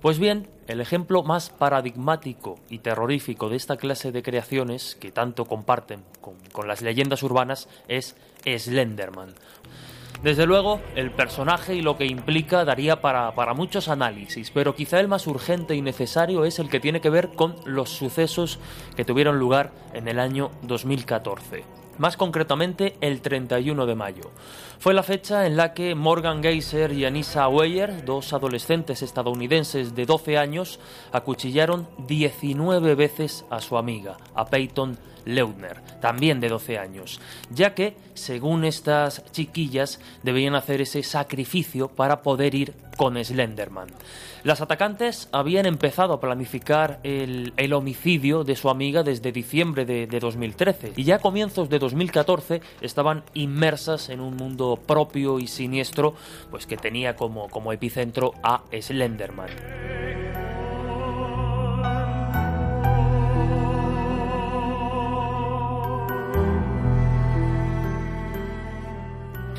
Pues bien, el ejemplo más paradigmático y terrorífico de esta clase de creaciones que tanto comparten con las leyendas urbanas es Slenderman. Desde luego, el personaje y lo que implica daría para, para muchos análisis, pero quizá el más urgente y necesario es el que tiene que ver con los sucesos que tuvieron lugar en el año 2014. Más concretamente, el 31 de mayo. Fue la fecha en la que Morgan Geyser y Anissa Weyer, dos adolescentes estadounidenses de 12 años, acuchillaron 19 veces a su amiga, a Peyton Leutner, también de 12 años, ya que, según estas chiquillas, debían hacer ese sacrificio para poder ir con Slenderman. Las atacantes habían empezado a planificar el, homicidio de su amiga desde diciembre de 2013 y ya a comienzos de 2014 estaban inmersas en un mundo propio y siniestro, pues que tenía como, como epicentro a Slenderman.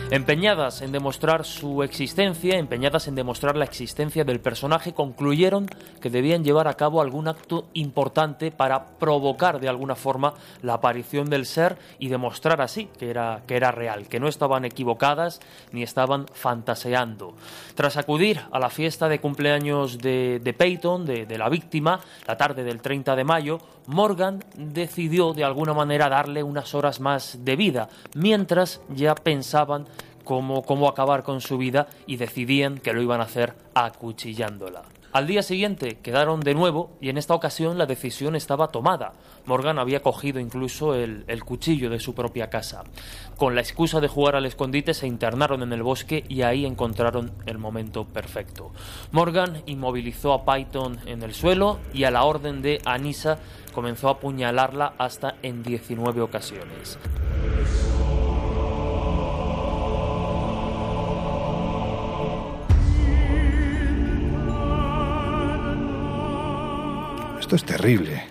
Empeñadas en demostrar su existencia, empeñadas en demostrar la existencia del personaje, concluyeron que debían llevar a cabo algún acto importante para provocar de alguna forma la aparición del ser y demostrar así que era, que era real, que no estaban equivocadas ni estaban fantaseando. Tras acudir a la fiesta de cumpleaños de, Peyton, de la víctima, la tarde del 30 de mayo, Morgan decidió de alguna manera darle unas horas más de vida, mientras ya pensaban cómo, acabar con su vida y decidían que lo iban a hacer acuchillándola. Al día siguiente quedaron de nuevo y en esta ocasión la decisión estaba tomada. Morgan había cogido incluso el, cuchillo de su propia casa. Con la excusa de jugar al escondite se internaron en el bosque y ahí encontraron el momento perfecto. Morgan inmovilizó a Python en el suelo y a la orden de Anissa comenzó a apuñalarla hasta en 19 ocasiones. Esto es terrible.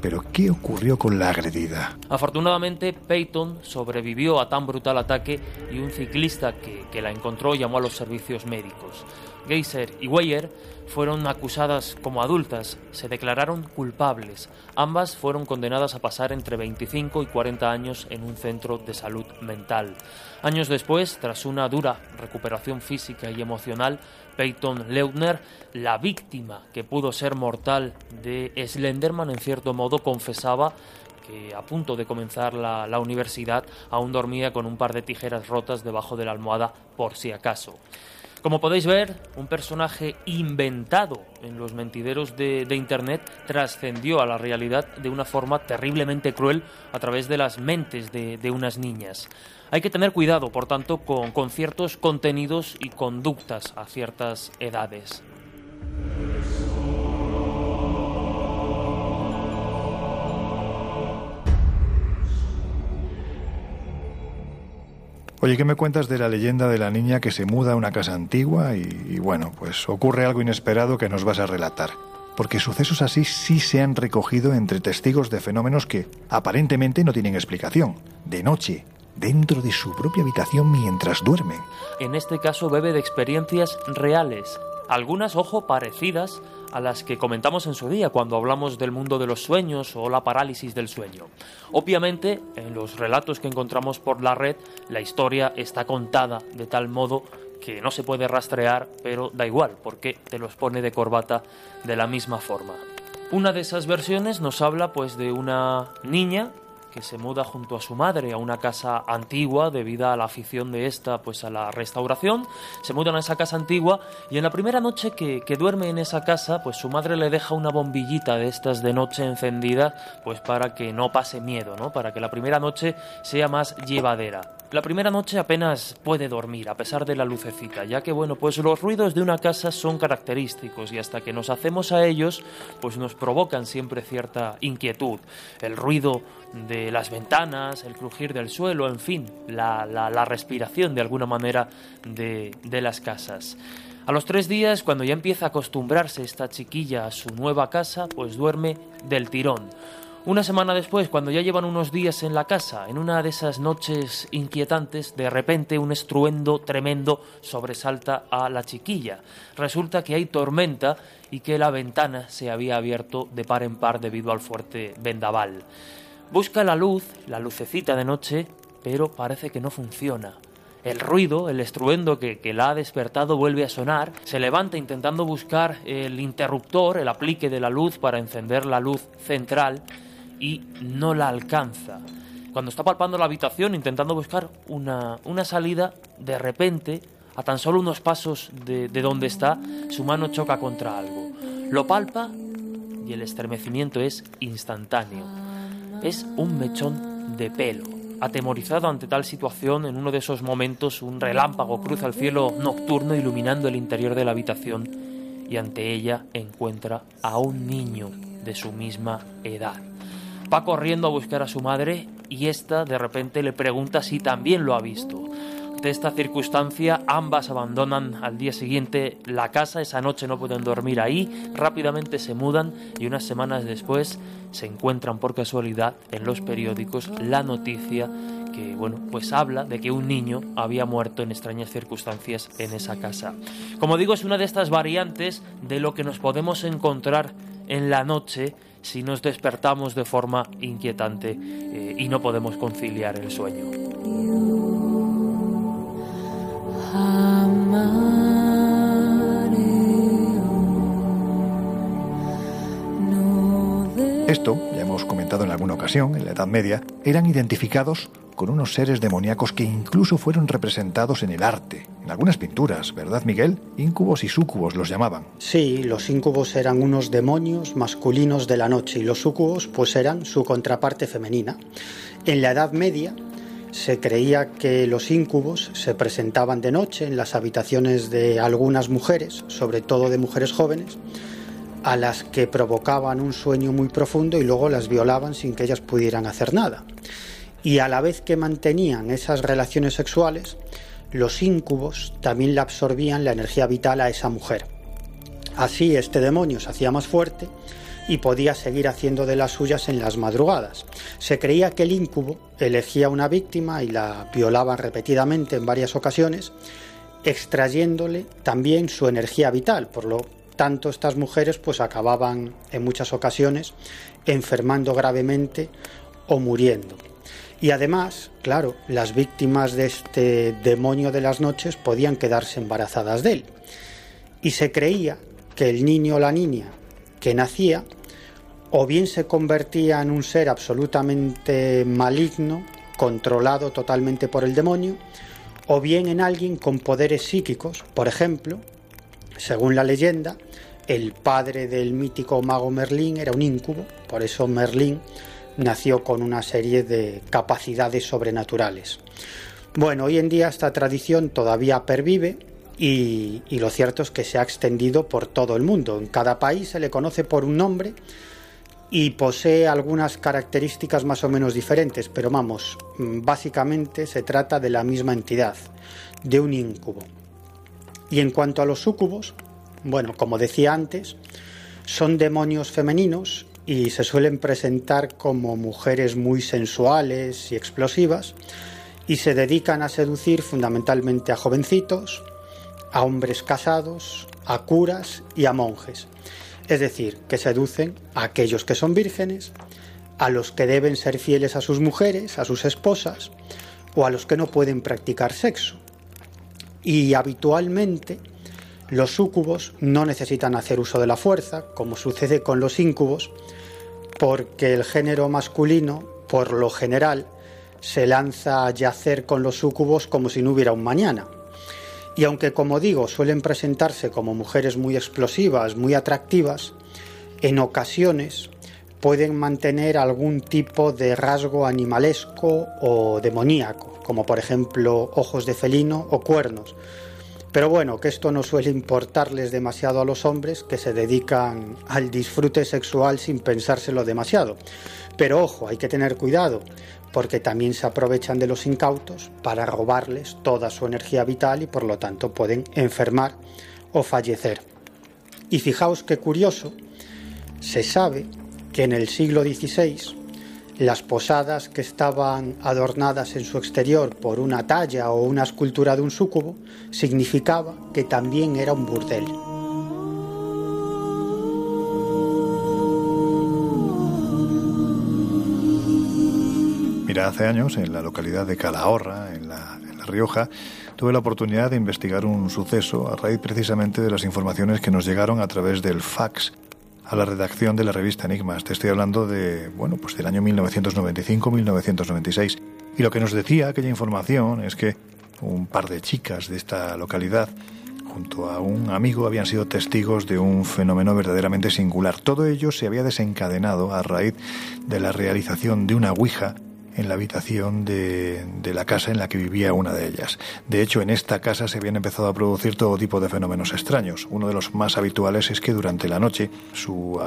Pero ¿qué ocurrió con la agredida? Afortunadamente, Peyton sobrevivió a tan brutal ataque y un ciclista que, que la encontró llamó a los servicios médicos. Geyser y Weyer fueron acusadas como adultas, se declararon culpables. Ambas fueron condenadas a pasar entre 25 y 40 años en un centro de salud mental. Años después, tras una dura recuperación física y emocional, Peyton Leutner, la víctima que pudo ser mortal de Slenderman, en cierto modo confesaba que a punto de comenzar la, la, universidad aún dormía con un par de tijeras rotas debajo de la almohada por si acaso. Como podéis ver, un personaje inventado en los mentideros de, de, Internet trascendió a la realidad de una forma terriblemente cruel a través de las mentes de, de unas niñas. Hay que tener cuidado, por tanto, con, con ciertos contenidos y conductas a ciertas edades. Oye, ¿qué me cuentas de la leyenda de la niña que se muda a una casa antigua y, y, bueno, pues ocurre algo inesperado que nos vas a relatar? Porque sucesos así sí se han recogido entre testigos de fenómenos que aparentemente no tienen explicación. De noche, dentro de su propia habitación mientras duermen. En este caso bebe de experiencias reales, algunas, ojo, parecidas a las que comentamos en su día cuando hablamos del mundo de los sueños o la parálisis del sueño. Obviamente, en los relatos que encontramos por la red, la historia está contada de tal modo que no se puede rastrear, pero da igual, porque te los pone de corbata de la misma forma. Una de esas versiones nos habla pues de una niña se muda junto a su madre a una casa antigua debido a la afición de esta pues a la restauración. Se mudan a esa casa antigua y en la primera noche que, que duerme en esa casa pues su madre le deja una bombillita de estas de noche encendida pues para que no pase miedo, ¿no? Para que la primera noche sea más llevadera. La primera noche apenas puede dormir a pesar de la lucecita, ya que bueno, pues los ruidos de una casa son característicos y hasta que nos hacemos a ellos, pues nos provocan siempre cierta inquietud. El ruido de las ventanas, el crujir del suelo, en fin, la, la, respiración de alguna manera de, de las casas. A los tres días, cuando ya empieza a acostumbrarse esta chiquilla a su nueva casa, pues duerme del tirón. Una semana después, cuando ya llevan unos días en la casa, en una de esas noches inquietantes, de repente un estruendo tremendo sobresalta a la chiquilla. Resulta que hay tormenta y que la ventana se había abierto de par en par debido al fuerte vendaval. Busca la luz, la lucecita de noche, pero parece que no funciona. El ruido, el estruendo que, la ha despertado vuelve a sonar, se levanta intentando buscar el interruptor, el aplique de la luz para encender la luz central y no la alcanza. Cuando está palpando la habitación intentando buscar una, una salida, de repente, a tan solo unos pasos de, de donde está, su mano choca contra algo. Lo palpa y el estremecimiento es instantáneo. Es un mechón de pelo. Atemorizado ante tal situación, en uno de esos momentos un relámpago cruza el cielo nocturno iluminando el interior de la habitación y ante ella encuentra a un niño de su misma edad. Va corriendo a buscar a su madre y ésta de repente le pregunta si también lo ha visto. De esta circunstancia ambas abandonan al día siguiente la casa, esa noche no pueden dormir ahí, rápidamente se mudan y unas semanas después se encuentran por casualidad en los periódicos la noticia que bueno, pues habla de que un niño había muerto en extrañas circunstancias en esa casa. Como digo, es una de estas variantes de lo que nos podemos encontrar en la noche si nos despertamos de forma inquietante eh, y no podemos conciliar el sueño. Esto, ya hemos comentado en alguna ocasión, en la Edad Media, eran identificados con unos seres demoníacos que incluso fueron representados en el arte, en algunas pinturas, ¿verdad Miguel? Incubos y súcubos los llamaban. Sí, los incubos eran unos demonios masculinos de la noche y los súcubos pues eran su contraparte femenina. En la Edad Media se creía que los incubos se presentaban de noche en las habitaciones de algunas mujeres, sobre todo de mujeres jóvenes, a las que provocaban un sueño muy profundo y luego las violaban sin que ellas pudieran hacer nada. Y a la vez que mantenían esas relaciones sexuales, los íncubos también le absorbían la energía vital a esa mujer. Así este demonio se hacía más fuerte y podía seguir haciendo de las suyas en las madrugadas. Se creía que el incubo elegía una víctima y la violaba repetidamente en varias ocasiones, extrayéndole también su energía vital, por lo tanto estas mujeres pues acababan en muchas ocasiones enfermando gravemente o muriendo. Y además, claro, las víctimas de este demonio de las noches podían quedarse embarazadas de él. Y se creía que el niño o la niña que nacía o bien se convertía en un ser absolutamente maligno, controlado totalmente por el demonio, o bien en alguien con poderes psíquicos, por ejemplo, según la leyenda, el padre del mítico mago Merlín era un incubo, por eso Merlín nació con una serie de capacidades sobrenaturales. Bueno, hoy en día esta tradición todavía pervive y, lo cierto es que se ha extendido por todo el mundo. En cada país se le conoce por un nombre y posee algunas características más o menos diferentes, pero vamos, básicamente se trata de la misma entidad, de un incubo. Y en cuanto a los súcubos, bueno, como decía antes, son demonios femeninos y se suelen presentar como mujeres muy sensuales y explosivas y se dedican a seducir fundamentalmente a jovencitos, a hombres casados, a curas y a monjes. Es decir, que seducen a aquellos que son vírgenes, a los que deben ser fieles a sus mujeres, a sus esposas, o a los que no pueden practicar sexo. Y habitualmente los súcubos no necesitan hacer uso de la fuerza, como sucede con los íncubos, porque el género masculino por lo general, se lanza a yacer con los súcubos como si no hubiera un mañana. Y aunque, como digo, suelen presentarse como mujeres muy explosivas, muy atractivas, en ocasiones pueden mantener algún tipo de rasgo animalesco o demoníaco, como por ejemplo ojos de felino o cuernos. Pero bueno, que esto no suele importarles demasiado a los hombres que se dedican al disfrute sexual sin pensárselo demasiado. Pero ojo, hay que tener cuidado, porque también se aprovechan de los incautos para robarles toda su energía vital y por lo tanto pueden enfermar o fallecer. Y fijaos qué curioso, se sabe que en el siglo XVI las posadas que estaban adornadas en su exterior por una talla o una escultura de un súcubo significaba que también era un burdel. Mira, hace años en la localidad de Calahorra, en la, Rioja, tuve la oportunidad de investigar un suceso a raíz precisamente de las informaciones que nos llegaron a través del fax a la redacción de la revista Enigmas. Te estoy hablando de, bueno, pues del año 1995-1996. Y lo que nos decía aquella información es que un par de chicas de esta localidad junto a un amigo habían sido testigos de un fenómeno verdaderamente singular. Todo ello se había desencadenado a raíz de la realización de una Ouija en la habitación de, la casa en la que vivía una de ellas. De hecho, en esta casa se habían empezado a producir todo tipo de fenómenos extraños. Uno de los más habituales es que durante la noche su,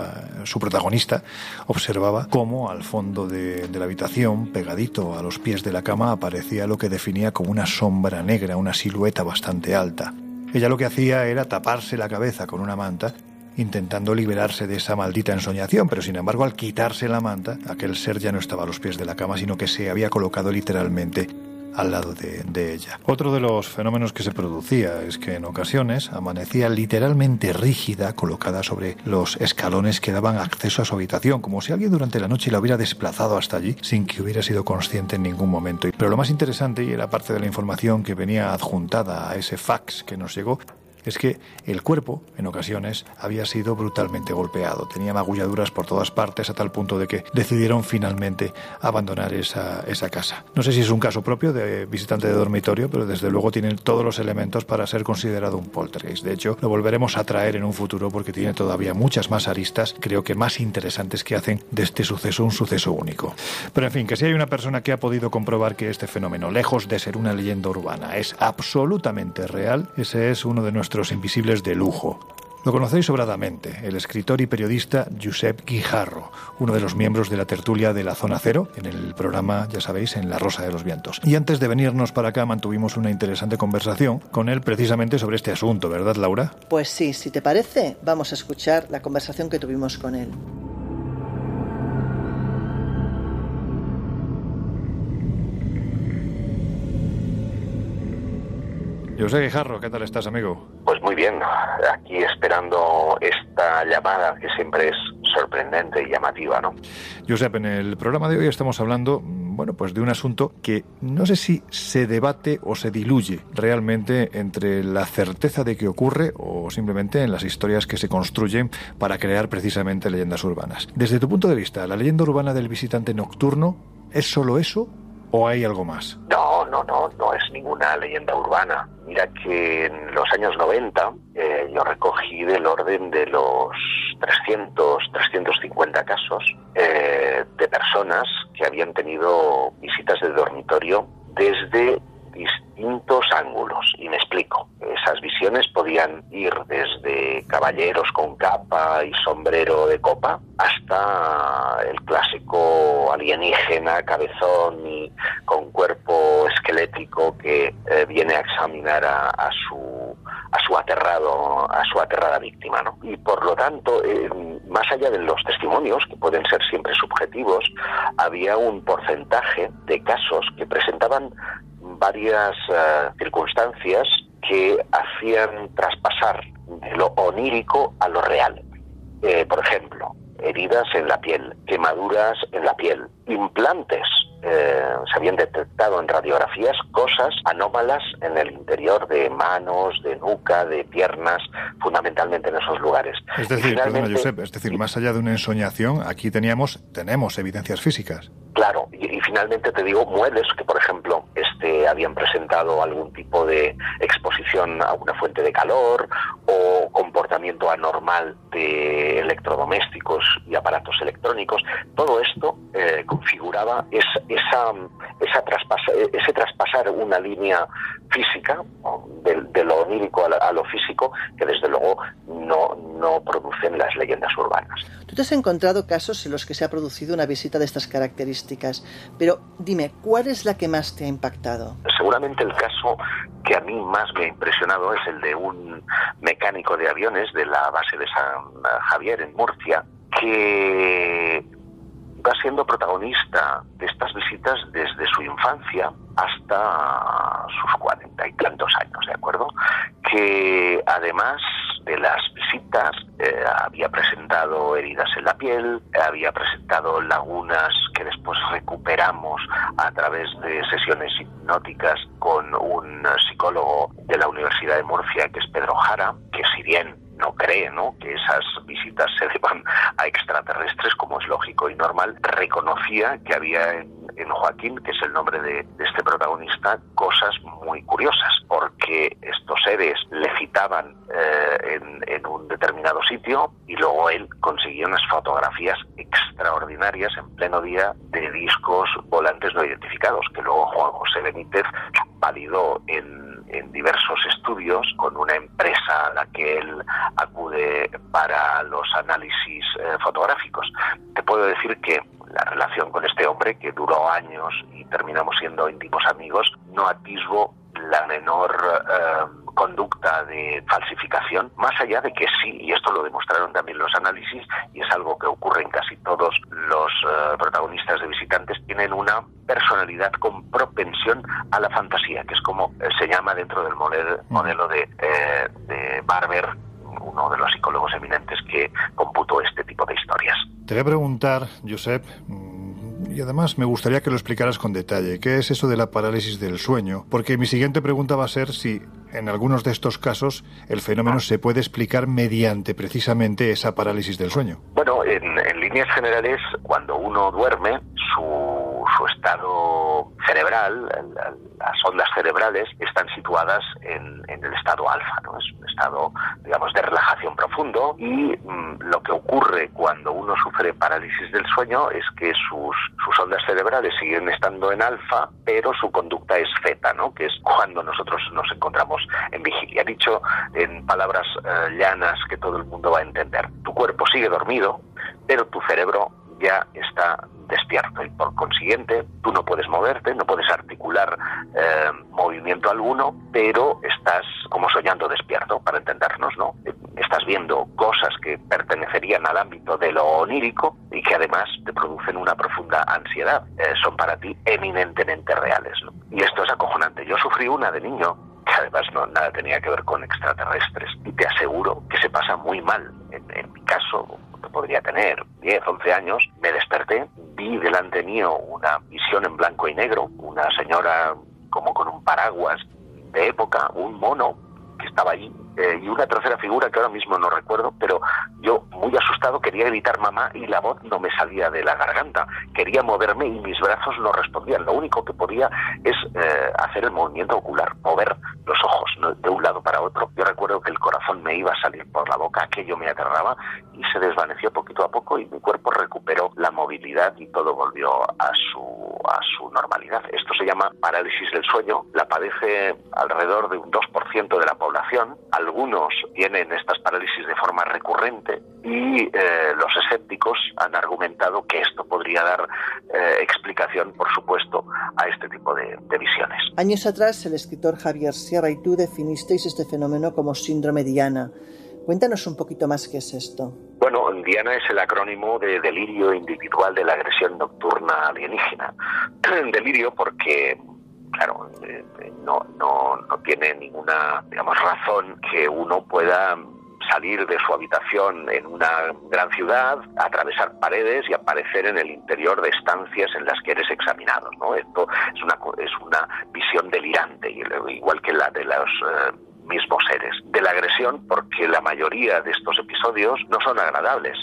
su protagonista observaba cómo al fondo de la habitación, pegadito a los pies de la cama, aparecía lo que definía como una sombra negra, una silueta bastante alta. Ella lo que hacía era taparse la cabeza con una manta intentando liberarse de esa maldita ensoñación, pero sin embargo al quitarse la manta, aquel ser ya no estaba a los pies de la cama, sino que se había colocado literalmente al lado de, ella. Otro de los fenómenos que se producía es que en ocasiones amanecía literalmente rígida, colocada sobre los escalones que daban acceso a su habitación, como si alguien durante la noche la hubiera desplazado hasta allí sin que hubiera sido consciente en ningún momento. Pero lo más interesante, y era parte de la información que venía adjuntada a ese fax que nos llegó, es que el cuerpo, en ocasiones, había sido brutalmente golpeado. Tenía magulladuras por todas partes a tal punto de que decidieron finalmente abandonar esa, esa casa. No sé si es un caso propio de visitante de dormitorio, pero desde luego tienen todos los elementos para ser considerado un poltergeist. De hecho, lo volveremos a traer en un futuro porque tiene todavía muchas más aristas, creo que más interesantes que hacen de este suceso un suceso único. Pero en fin, que si hay una persona que ha podido comprobar que este fenómeno, lejos de ser una leyenda urbana, es absolutamente real, ese es uno de nuestros invisibles de lujo. Lo conocéis sobradamente, el escritor y periodista Josep Guijarro, uno de los miembros de la tertulia de la Zona Cero, en el programa, ya sabéis, en La Rosa de los Vientos. Y antes de venirnos para acá mantuvimos una interesante conversación con él precisamente sobre este asunto, ¿verdad, Laura? Pues sí, si te parece, vamos a escuchar la conversación que tuvimos con él. José Guijarro, ¿qué tal estás, amigo? Pues muy bien, aquí esperando esta llamada que siempre es sorprendente y llamativa, ¿no? Josep, en el programa de hoy estamos hablando, bueno, pues de un asunto que no sé si se debate o se diluye realmente entre la certeza de que ocurre o simplemente en las historias que se construyen para crear precisamente leyendas urbanas. Desde tu punto de vista, ¿la leyenda urbana del visitante nocturno es solo eso o hay algo más? No, no, no, no es ninguna leyenda urbana. Mira que en los años 90 eh, yo recogí del orden de los 300, 350 casos eh, de personas que habían tenido visitas de dormitorio desde distintos ángulos. Y me explico. Esas visiones podían ir desde caballeros con capa y sombrero de copa hasta el clásico alienígena, cabezón y con cuerpo esquelético que eh, viene a examinar a, a, su a su aterrado a su aterrada víctima, ¿no? Y por lo tanto, eh, más allá de los testimonios que pueden ser siempre subjetivos, había un porcentaje de casos que presentaban varias uh, circunstancias que hacían traspasar de lo onírico a lo real. Eh, por ejemplo, heridas en la piel, quemaduras en la piel, implantes eh, se habían detectado en radiografías cosas anómalas en el interior de manos, de nuca, de piernas, fundamentalmente en esos lugares. Es decir, perdona, Josep, es decir, más allá de una ensoñación, aquí teníamos, tenemos evidencias físicas. Claro, y, y, finalmente te digo muebles que, por ejemplo, este, habían presentado algún tipo de exposición a una fuente de calor o comportamiento anormal de electrodomésticos y aparatos electrónicos. Todo esto eh, configuraba esa, esa, esa traspasa, ese traspasar una línea física de, de lo onírico a, la, a, lo físico que desde luego no, no producen las leyendas urbanas. Tú te has encontrado casos en los que se ha producido una visita de estas características, pero dime, ¿cuál es la que más te ha impactado? Seguramente el caso que a mí más me ha impresionado es el de un mecánico de aviones de la base de San Javier en Murcia, que va siendo protagonista de estas visitas desde su infancia hasta sus cuarenta y tantos años, ¿de acuerdo? Que además de las visitas eh, había presentado heridas en la piel, había presentado lagunas que después recuperamos a través de sesiones hipnóticas con un psicólogo de la Universidad de Murcia, que es Pedro Jara, que si bien no cree ¿no? que esas visitas se deban a extraterrestres, como es lógico y normal, reconocía que había en, Joaquín, que es el nombre de, este protagonista, cosas muy curiosas, porque estos seres le citaban eh, en, en, un determinado sitio y luego él conseguía unas fotografías extraordinarias en pleno día de discos volantes no identificados, que luego Juan José Benítez validó en en diversos estudios con una empresa a la que él acude para los análisis eh, fotográficos. Te puedo decir que la relación con este hombre, que duró años y terminamos siendo íntimos amigos, no atisbo la menor eh, conducta de falsificación, más allá de que sí, y esto lo demostraron también los análisis, y es algo que ocurre en casi todos los eh, protagonistas de visitantes, tienen una personalidad con propensión a la fantasía, que es como eh, se llama dentro del modelo, modelo de, eh, de Barber, uno de los psicólogos eminentes que computó este tipo de historias. Te voy a preguntar, Josep, y además me gustaría que lo explicaras con detalle. ¿Qué es eso de la parálisis del sueño? Porque mi siguiente pregunta va a ser si en algunos de estos casos el fenómeno se puede explicar mediante precisamente esa parálisis del sueño. Bueno, en, en líneas generales, cuando uno duerme, su, su estado cerebral, las ondas cerebrales, están situadas en, en el estado alfa, ¿no? Es un estado, digamos, de relajación profundo y mmm, lo que ocurre cuando uno sufre parálisis del sueño es que sus, sus ondas cerebrales siguen estando en alfa, pero su conducta es zeta, ¿no? Que es cuando nosotros nos encontramos en vigilia. Dicho en palabras eh, llanas que todo el mundo va a entender. Tu cuerpo sigue dormido, pero tu cerebro ya está despierto y por consiguiente tú no puedes moverte, no puedes articular eh, movimiento alguno, pero estás como soñando despierto, para entendernos, ¿no? Estás viendo cosas que pertenecerían al ámbito de lo onírico y que además te producen una profunda ansiedad. Eh, son para ti eminentemente reales, ¿no? Y esto es acojonante. Yo sufrí una de niño que además no nada tenía que ver con extraterrestres y te aseguro que se pasa muy mal. En mi caso, que podría tener 10, 11 años, me desperté, vi delante mío una visión en blanco y negro, una señora como con un paraguas de época, un mono que estaba allí eh, y una tercera figura que ahora mismo no recuerdo, pero yo muy asustado quería gritar mamá y la voz no me salía de la garganta. Quería moverme y mis brazos no respondían. Lo único que podía es eh, hacer el movimiento ocular, mover los ojos de un lado para otro. Yo recuerdo que el corazón me iba a salir por la boca, aquello me aterraba y se desvaneció poquito a poco y mi cuerpo recuperó la movilidad y todo volvió a su, a su normalidad. Esto se llama parálisis del sueño. La padece alrededor de un 2% de la población. Algunos tienen estas parálisis de forma recurrente y eh, los escépticos han argumentado que esto podría dar eh, explicación, por supuesto, a este tipo de, de, visiones. Años atrás, el escritor Javier Sierra y tú definisteis este fenómeno como síndrome Diana. Cuéntanos un poquito más qué es esto. Bueno, Diana es el acrónimo de delirio individual de la agresión nocturna alienígena. delirio porque claro, eh, no, no, no tiene ninguna, digamos, razón que uno pueda salir de su habitación en una gran ciudad, atravesar paredes y aparecer en el interior de estancias en las que eres examinado. ¿no? Esto es una, es una visión delirante, igual que la de los eh, mismos seres. De la agresión, porque la mayoría de estos episodios no son agradables.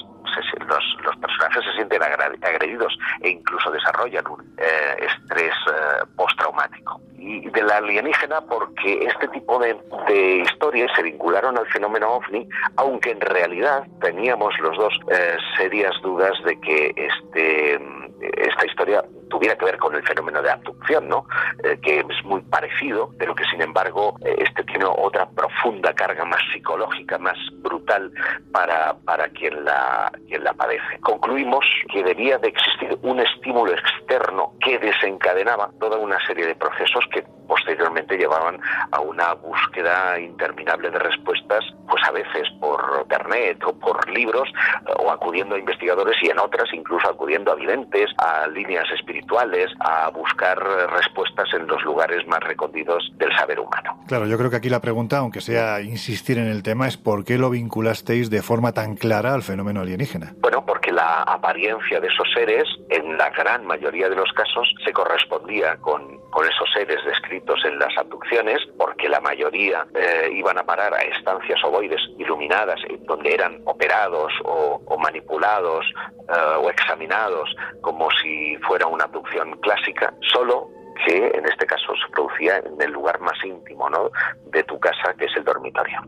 Los, los, personajes se sienten agredidos e incluso desarrollan un eh, estrés eh, postraumático. Y de la alienígena porque este tipo de, de, historias se vincularon al fenómeno ovni, aunque en realidad teníamos los dos eh, serias dudas de que este esta historia tuviera que ver con el fenómeno de abducción, ¿no? Eh, que es muy parecido, pero que sin embargo eh, este tiene otra profunda carga más psicológica, más brutal para, para quien, la, quien la padece. Concluimos que debía de existir un estímulo externo que desencadenaba toda una serie de procesos que posteriormente llevaban a una búsqueda interminable de respuestas, pues a veces por internet o por libros, eh, o acudiendo a investigadores y en otras incluso acudiendo a videntes, a líneas espirituales, a buscar respuestas en los lugares más recónditos del saber humano. Claro, yo creo que aquí la pregunta, aunque sea insistir en el tema, es ¿por qué lo vinculasteis de forma tan clara al fenómeno alienígena? Bueno, porque la apariencia de esos seres, en la gran mayoría de los casos, se correspondía con, con esos seres descritos en las abducciones, porque la mayoría eh, iban a parar a estancias ovoides iluminadas, donde eran operados o, o manipulados eh, o examinados como si fuera una abducción clásica, solo que en este caso se producía en el lugar más íntimo ¿no? de tu casa, que es el dormitorio.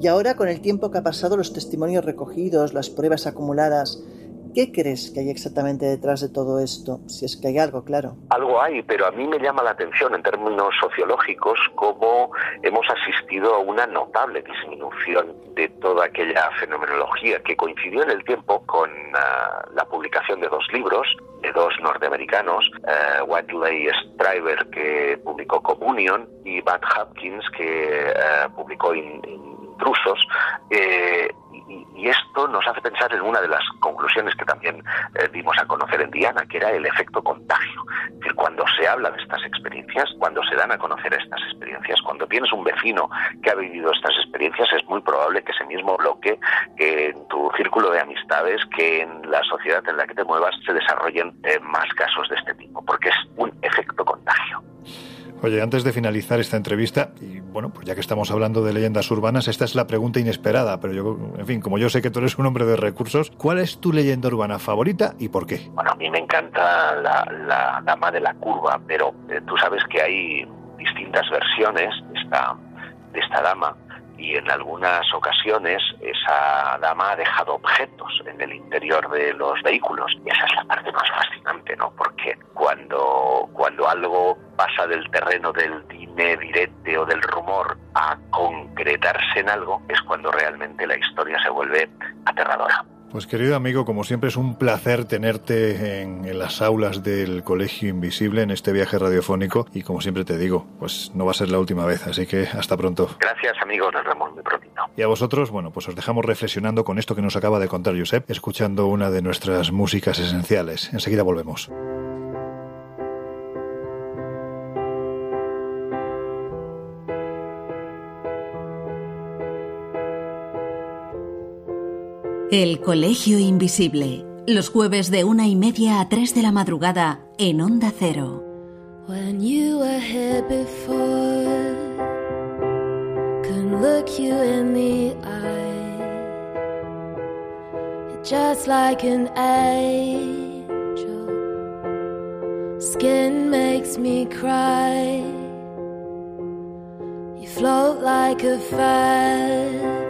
Y ahora, con el tiempo que ha pasado, los testimonios recogidos, las pruebas acumuladas, ¿Qué crees que hay exactamente detrás de todo esto? Si es que hay algo, claro. Algo hay, pero a mí me llama la atención en términos sociológicos cómo hemos asistido a una notable disminución de toda aquella fenomenología que coincidió en el tiempo con uh, la publicación de dos libros de dos norteamericanos, uh, Whiteley Stryber que publicó Communion y Bud Hopkins que uh, publicó in, Intrusos. Eh, y, esto nos hace pensar en una de las conclusiones que también eh, dimos a conocer en Diana, que era el efecto contagio. Que cuando se habla de estas experiencias, cuando se dan a conocer estas experiencias, cuando tienes un vecino que ha vivido estas experiencias, es muy probable que ese mismo bloque, que en tu círculo de amistades, que en la sociedad en la que te muevas, se desarrollen eh, más casos de este tipo, porque es un efecto contagio. Oye, antes de finalizar esta entrevista, y bueno, pues ya que estamos hablando de leyendas urbanas, esta es la pregunta inesperada, pero yo, en fin, como yo sé que tú eres un hombre de recursos, ¿cuál es tu leyenda urbana favorita y por qué? Bueno, a mí me encanta la, dama de la curva, pero eh, tú sabes que hay distintas versiones de esta, de esta dama y en algunas ocasiones esa dama ha dejado objetos en el interior de los vehículos y esa es la parte más fascinante, ¿no? Porque cuando, cuando algo pasa del terreno del dime, direte o del rumor a concretarse en algo es cuando realmente la historia se vuelve aterradora. Pues querido amigo, como siempre es un placer tenerte en, las aulas del Colegio Invisible en este viaje radiofónico y como siempre te digo, pues no va a ser la última vez, así que hasta pronto. Gracias amigo, nos vemos muy pronto. Y a vosotros, bueno, pues os dejamos reflexionando con esto que nos acaba de contar Josep, escuchando una de nuestras músicas esenciales. Enseguida volvemos. El Colegio Invisible, los jueves de una y media a tres de la madrugada en Onda Cero. When you were here before, can look you in the eye, just like an angel. Skin makes me cry. You float like a feather.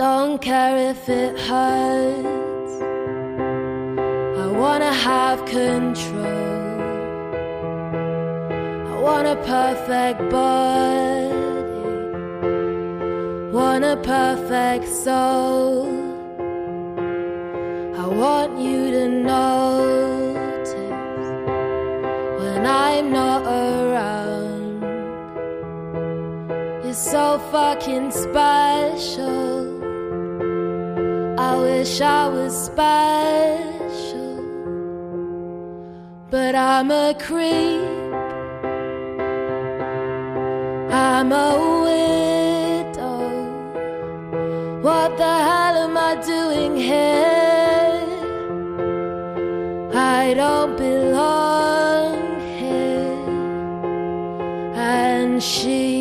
Don't care if it hurts. I wanna have control. I want a perfect body. want a perfect soul. I want you to notice when I'm not around. You're so fucking special. I wish I was special, but I'm a creep. I'm a widow. What the hell am I doing here? I don't belong here. And she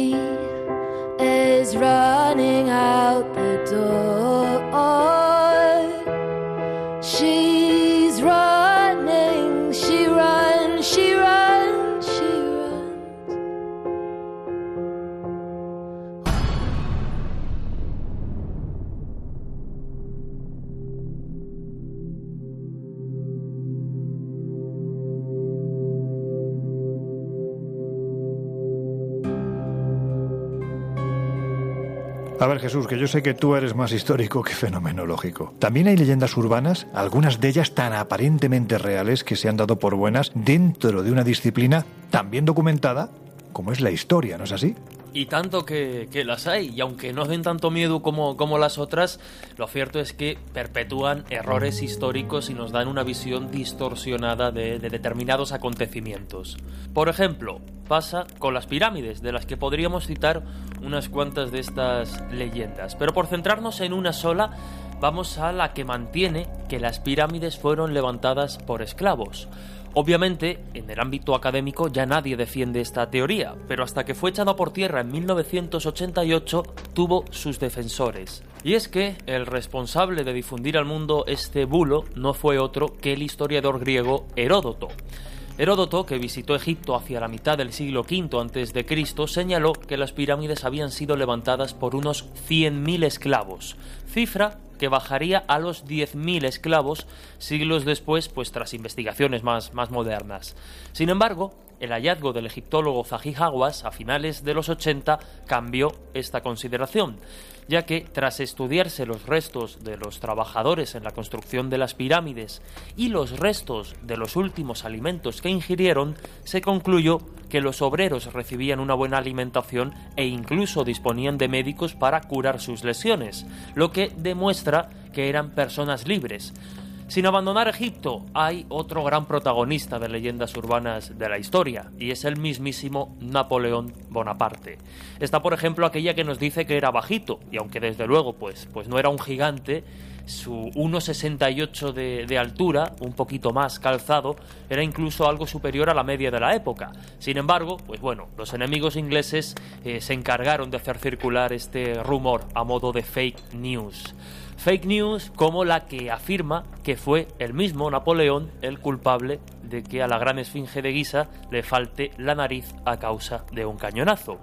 A ver, Jesús, que yo sé que tú eres más histórico que fenomenológico. También hay leyendas urbanas, algunas de ellas tan aparentemente reales que se han dado por buenas dentro de una disciplina tan bien documentada como es la historia, ¿no es así? Y tanto que, que, las hay, y aunque no den tanto miedo como, como las otras, lo cierto es que perpetúan errores históricos y nos dan una visión distorsionada de, de determinados acontecimientos. Por ejemplo, pasa con las pirámides, de las que podríamos citar unas cuantas de estas leyendas. Pero por centrarnos en una sola, vamos a la que mantiene que las pirámides fueron levantadas por esclavos. Obviamente, en el ámbito académico ya nadie defiende esta teoría, pero hasta que fue echada por tierra en 1988 tuvo sus defensores. Y es que el responsable de difundir al mundo este bulo no fue otro que el historiador griego Heródoto. Heródoto, que visitó Egipto hacia la mitad del siglo V a.C., señaló que las pirámides habían sido levantadas por unos 100.000 esclavos, cifra que bajaría a los 10.000 esclavos siglos después, pues tras investigaciones más, más modernas. Sin embargo, el hallazgo del egiptólogo Zahi Hawass a finales de los 80 cambió esta consideración, ya que tras estudiarse los restos de los trabajadores en la construcción de las pirámides y los restos de los últimos alimentos que ingirieron, se concluyó que los obreros recibían una buena alimentación e incluso disponían de médicos para curar sus lesiones, lo que demuestra que eran personas libres. Sin abandonar Egipto, hay otro gran protagonista de leyendas urbanas de la historia, y es el mismísimo Napoleón Bonaparte. Está, por ejemplo, aquella que nos dice que era bajito, y aunque desde luego pues, pues no era un gigante, su 1,68 de, de, altura, un poquito más calzado, era incluso algo superior a la media de la época. Sin embargo, pues bueno, los enemigos ingleses eh, se encargaron de hacer circular este rumor a modo de fake news. Fake news como la que afirma que fue el mismo Napoleón el culpable de que a la gran esfinge de Guisa le falte la nariz a causa de un cañonazo.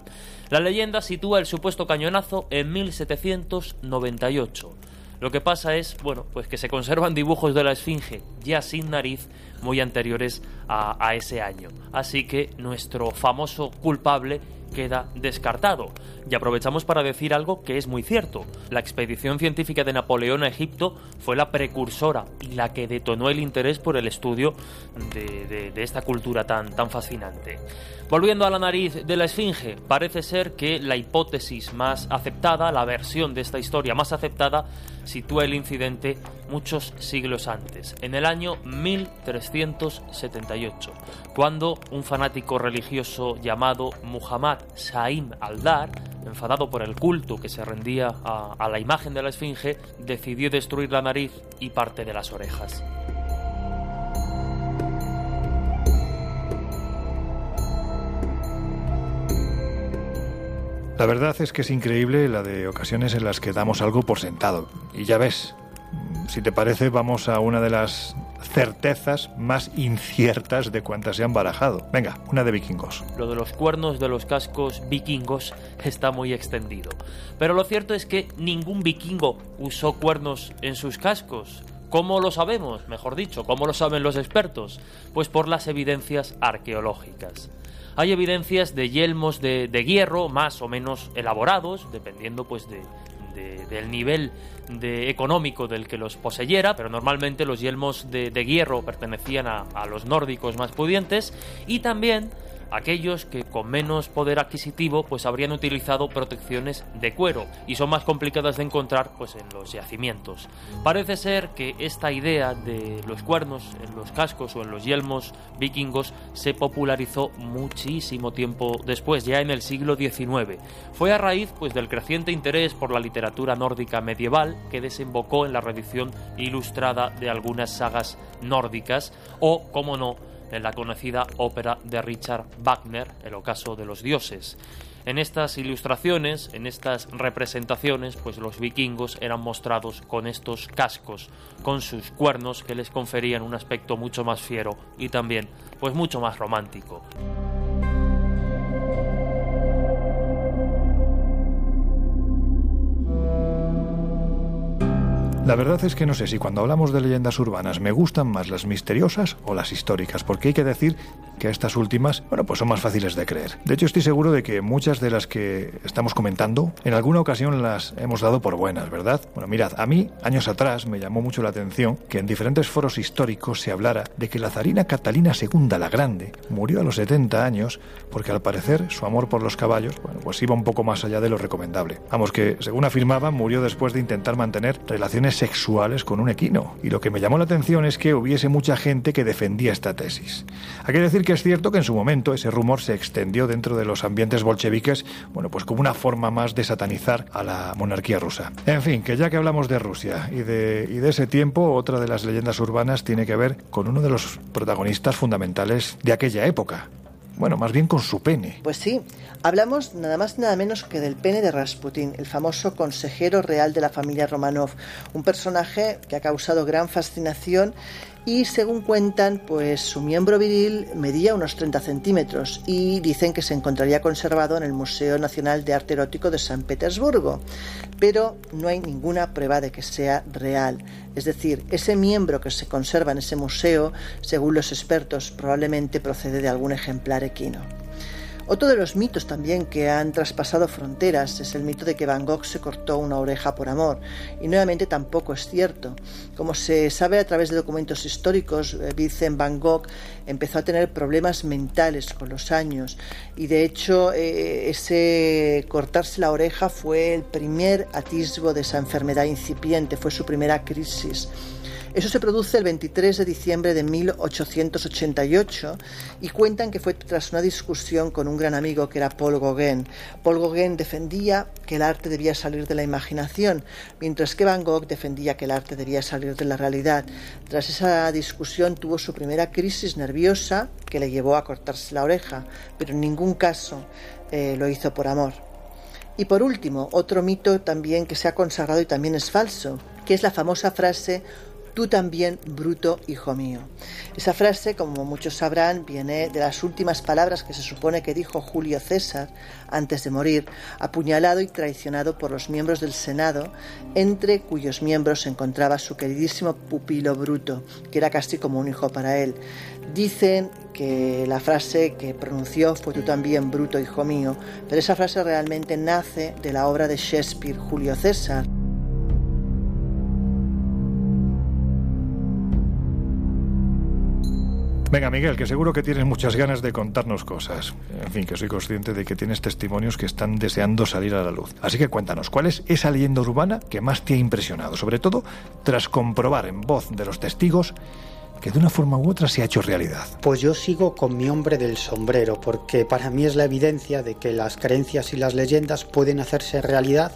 La leyenda sitúa el supuesto cañonazo en 1798. Lo que pasa es, bueno, pues que se conservan dibujos de la esfinge ya sin nariz muy anteriores a, ese año. Así que nuestro famoso culpable queda descartado. Y aprovechamos para decir algo que es muy cierto. La expedición científica de Napoleón a Egipto fue la precursora y la que detonó el interés por el estudio de, esta cultura tan, tan fascinante. Volviendo a la nariz de la Esfinge, parece ser que la hipótesis más aceptada, la versión de esta historia más aceptada, sitúa el incidente muchos siglos antes, en el año 1378, cuando un fanático religioso llamado Muhammad Saim al-Dar, enfadado por el culto que se rendía a, a la imagen de la Esfinge, decidió destruir la nariz y parte de las orejas. La verdad es que es increíble la de ocasiones en las que damos algo por sentado. Y ya ves, si te parece, vamos a una de las certezas más inciertas de cuantas se han barajado. Venga, una de vikingos. Lo de los cuernos de los cascos vikingos está muy extendido. Pero lo cierto es que ningún vikingo usó cuernos en sus cascos. ¿Cómo lo sabemos? Mejor dicho, ¿cómo lo saben los expertos? Pues por las evidencias arqueológicas. hay evidencias de yelmos de, de hierro más o menos elaborados, dependiendo pues de, del nivel de económico del que los poseyera, pero normalmente los yelmos de, hierro pertenecían a, a los nórdicos más pudientes y también aquellos que con menos poder adquisitivo pues habrían utilizado protecciones de cuero y son más complicadas de encontrar pues en los yacimientos. Parece ser que esta idea de los cuernos en los cascos o en los yelmos vikingos se popularizó muchísimo tiempo después, ya en el siglo XIX. Fue a raíz pues del creciente interés por la literatura nórdica medieval que desembocó en la reedición ilustrada de algunas sagas nórdicas o, como no, en la conocida ópera de Richard Wagner, El ocaso de los dioses. En estas ilustraciones, en estas representaciones, pues los vikingos eran mostrados con estos cascos, con sus cuernos que les conferían un aspecto mucho más fiero y también pues mucho más romántico. La verdad es que no sé si cuando hablamos de leyendas urbanas me gustan más las misteriosas o las históricas, porque hay que decir que estas últimas, bueno, pues son más fáciles de creer. De hecho, estoy seguro de que muchas de las que estamos comentando, en alguna ocasión las hemos dado por buenas, ¿verdad? Bueno, mirad, a mí, años atrás, me llamó mucho la atención que en diferentes foros históricos se hablara de que la zarina Catalina II la Grande murió a los 70 años porque al parecer su amor por los caballos, bueno, pues iba un poco más allá de lo recomendable. Vamos, que según afirmaba, murió después de intentar mantener relaciones sexuales con un equino. Y lo que me llamó la atención es que hubiese mucha gente que defendía esta tesis. Hay que decir que es cierto que en su momento ese rumor se extendió dentro de los ambientes bolcheviques, bueno, pues como una forma más de satanizar a la monarquía rusa. En fin, que ya que hablamos de Rusia y de, y de ese tiempo, otra de las leyendas urbanas tiene que ver con uno de los protagonistas fundamentales de aquella época, bueno, más bien con su pene. Pues sí, hablamos nada más nada menos que del pene de Rasputin, el famoso consejero real de la familia Romanov, un personaje que ha causado gran fascinación y según cuentan, pues su miembro viril medía unos 30 centímetros y dicen que se encontraría conservado en el Museo Nacional de Arte Erótico de San Petersburgo, pero no hay ninguna prueba de que sea real. Es decir, ese miembro que se conserva en ese museo, según los expertos, probablemente procede de algún ejemplar equino. Otro de los mitos también que han traspasado fronteras es el mito de que Van Gogh se cortó una oreja por amor, y nuevamente tampoco es cierto. Como se sabe a través de documentos históricos, eh, Vincent Van Gogh empezó a tener problemas mentales con los años, y de hecho eh, ese cortarse la oreja fue el primer atisbo de esa enfermedad incipiente, fue su primera crisis. Eso se produce el 23 de diciembre de 1888 y cuentan que fue tras una discusión con un gran amigo que era Paul Gauguin. Paul Gauguin defendía que el arte debía salir de la imaginación, mientras que Van Gogh defendía que el arte debía salir de la realidad. Tras esa discusión tuvo su primera crisis nerviosa que le llevó a cortarse la oreja, pero en ningún caso eh, lo hizo por amor. Y por último, otro mito también que se ha consagrado y también es falso, que es la famosa frase tú también, bruto hijo mío. Esa frase, como muchos sabrán, viene de las últimas palabras que se supone que dijo Julio César antes de morir, apuñalado y traicionado por los miembros del Senado, entre cuyos miembros se encontraba su queridísimo pupilo Bruto, que era casi como un hijo para él. Dicen que la frase que pronunció fue tú también, bruto hijo mío, pero esa frase realmente nace de la obra de Shakespeare, Julio César. Venga, Miguel, que seguro que tienes muchas ganas de contarnos cosas. En fin, que soy consciente de que tienes testimonios que están deseando salir a la luz. Así que cuéntanos, ¿cuál es esa leyenda urbana que más te ha impresionado? Sobre todo tras comprobar en voz de los testigos que de una forma u otra se ha hecho realidad. Pues yo sigo con mi hombre del sombrero, porque para mí es la evidencia de que las creencias y las leyendas pueden hacerse realidad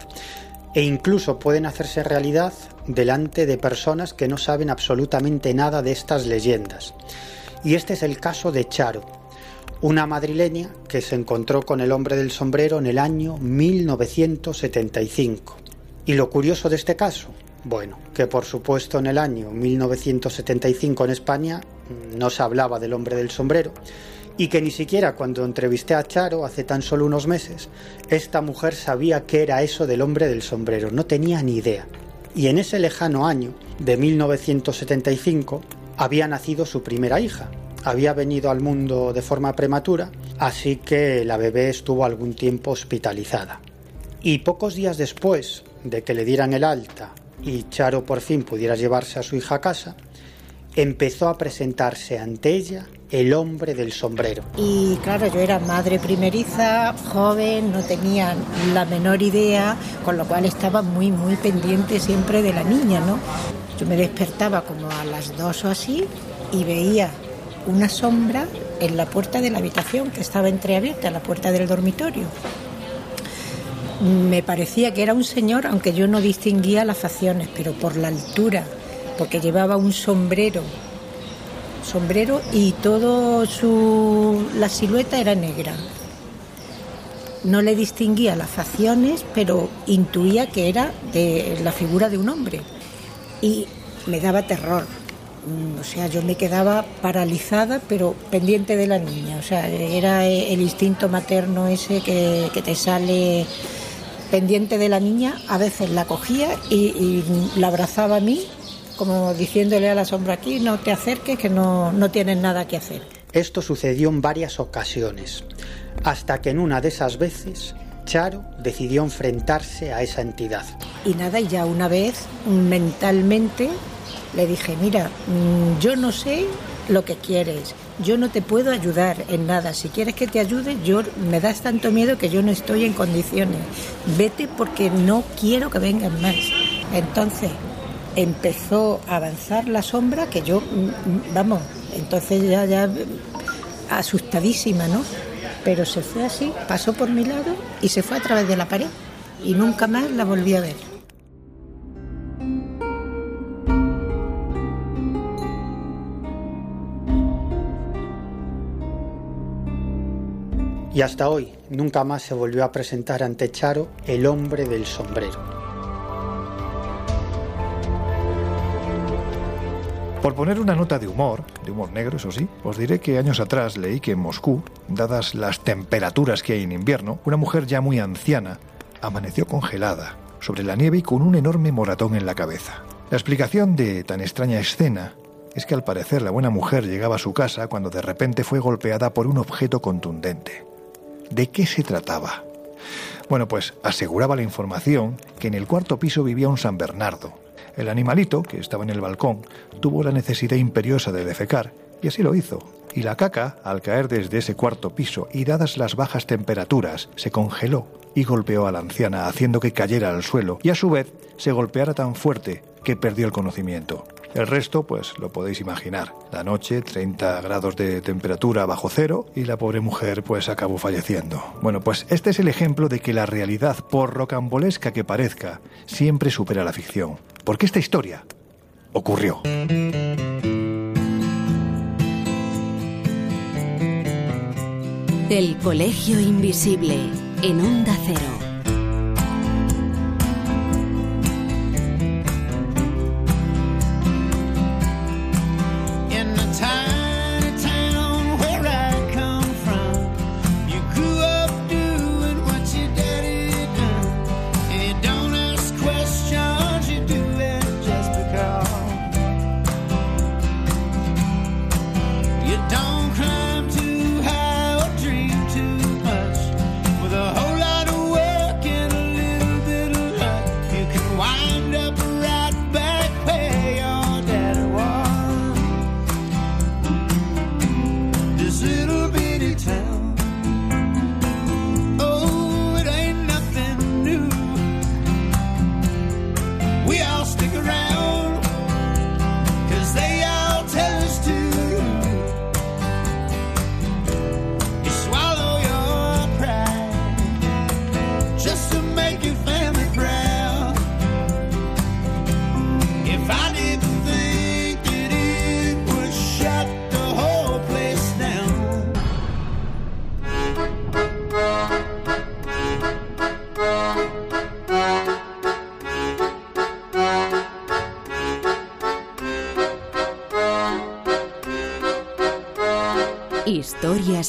e incluso pueden hacerse realidad delante de personas que no saben absolutamente nada de estas leyendas. Y este es el caso de Charo, una madrileña que se encontró con el hombre del sombrero en el año 1975. Y lo curioso de este caso, bueno, que por supuesto en el año 1975 en España no se hablaba del hombre del sombrero y que ni siquiera cuando entrevisté a Charo hace tan solo unos meses, esta mujer sabía qué era eso del hombre del sombrero, no tenía ni idea. Y en ese lejano año de 1975, había nacido su primera hija. Había venido al mundo de forma prematura, Así que la bebé estuvo algún tiempo hospitalizada. Y pocos días después de que le dieran el alta y Charo por fin pudiera llevarse a su hija a casa, empezó a presentarse ante ella el hombre del sombrero. Y claro, yo era madre primeriza, joven, no tenía la menor idea, con lo cual estaba muy, muy pendiente siempre de la niña, ¿no? Yo me despertaba como a las dos o así y veía una sombra en la puerta de la habitación que estaba entreabierta, la puerta del dormitorio. Me parecía que era un señor, aunque yo no distinguía las facciones, pero por la altura, porque llevaba un sombrero, sombrero y todo su la silueta era negra. No le distinguía las facciones, pero intuía que era de la figura de un hombre y me daba terror. Mm, o sea, yo me quedaba paralizada, pero pendiente de la niña. O sea, era el instinto materno ese que, te sale pendiente de la niña. A veces la cogía y, la abrazaba a mí, como diciéndole a la sombra aquí, no te acerques, que no, no tienes nada que hacer. Esto sucedió en varias ocasiones, hasta que en una de esas veces Charo decidió enfrentarse a esa entidad. Y nada, y ya una vez mentalmente le dije, mira, mm, yo no sé lo que quieres, yo no te puedo ayudar en nada, si quieres que te ayude, yo me das tanto miedo que yo no estoy en condiciones, vete porque no quiero que vengan más. Entonces empezó a avanzar la sombra que yo, mm, mm, vamos, entonces ya, ya asustadísima, ¿no? Pero se fue así, pasó por mi lado y se fue a través de la pared y nunca más la volví a ver. Y hasta hoy nunca más se volvió a presentar ante Charo el hombre del sombrero. Por poner una nota de humor, de humor negro, eso sí, os diré que años atrás leí que en Moscú, dadas las temperaturas que hay en invierno, una mujer ya muy anciana amaneció congelada sobre la nieve y con un enorme moratón en la cabeza. La explicación de tan extraña escena es que al parecer la buena mujer llegaba a su casa cuando de repente fue golpeada por un objeto contundente. ¿De qué se trataba? Bueno, pues aseguraba la información que en el cuarto piso vivía un San Bernardo, el animalito, que estaba en el balcón, tuvo la necesidad imperiosa de defecar, y así lo hizo. Y la caca, al caer desde ese cuarto piso y dadas las bajas temperaturas, se congeló y golpeó a la anciana, haciendo que cayera al suelo, y a su vez se golpeara tan fuerte que perdió el conocimiento. El resto, pues lo podéis imaginar. La noche, 30 grados de temperatura bajo cero y la pobre mujer pues acabó falleciendo. Bueno, pues este es el ejemplo de que la realidad, por rocambolesca que parezca, siempre supera la ficción. Porque esta historia ocurrió. El Colegio Invisible en Onda Cero.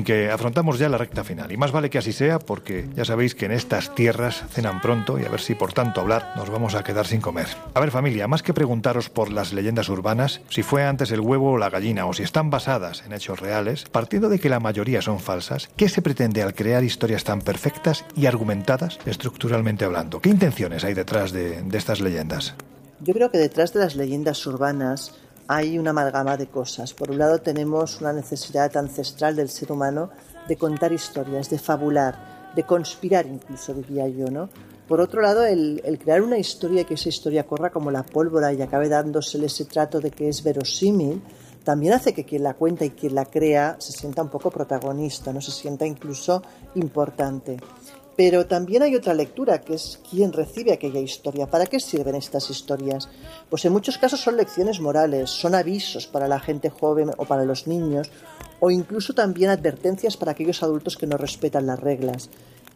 Que afrontamos ya la recta final. Y más vale que así sea porque ya sabéis que en estas tierras cenan pronto y a ver si por tanto hablar nos vamos a quedar sin comer. A ver familia, más que preguntaros por las leyendas urbanas, si fue antes el huevo o la gallina o si están basadas en hechos reales, partiendo de que la mayoría son falsas, ¿qué se pretende al crear historias tan perfectas y argumentadas estructuralmente hablando? ¿Qué intenciones hay detrás de, de estas leyendas? Yo creo que detrás de las leyendas urbanas hay una amalgama de cosas. Por un lado tenemos una necesidad ancestral del ser humano de contar historias, de fabular, de conspirar incluso, diría yo, ¿no? Por otro lado, el, crear una historia que esa historia corra como la pólvora y acabe dándosele ese trato de que es verosímil, también hace que quien la cuenta y quien la crea se sienta un poco protagonista, no se sienta incluso importante. Pero también hay otra lectura, que es quién recibe aquella historia. ¿Para qué sirven estas historias? Pues en muchos casos son lecciones morales, son avisos para la gente joven o para los niños, o incluso también advertencias para aquellos adultos que no respetan las reglas.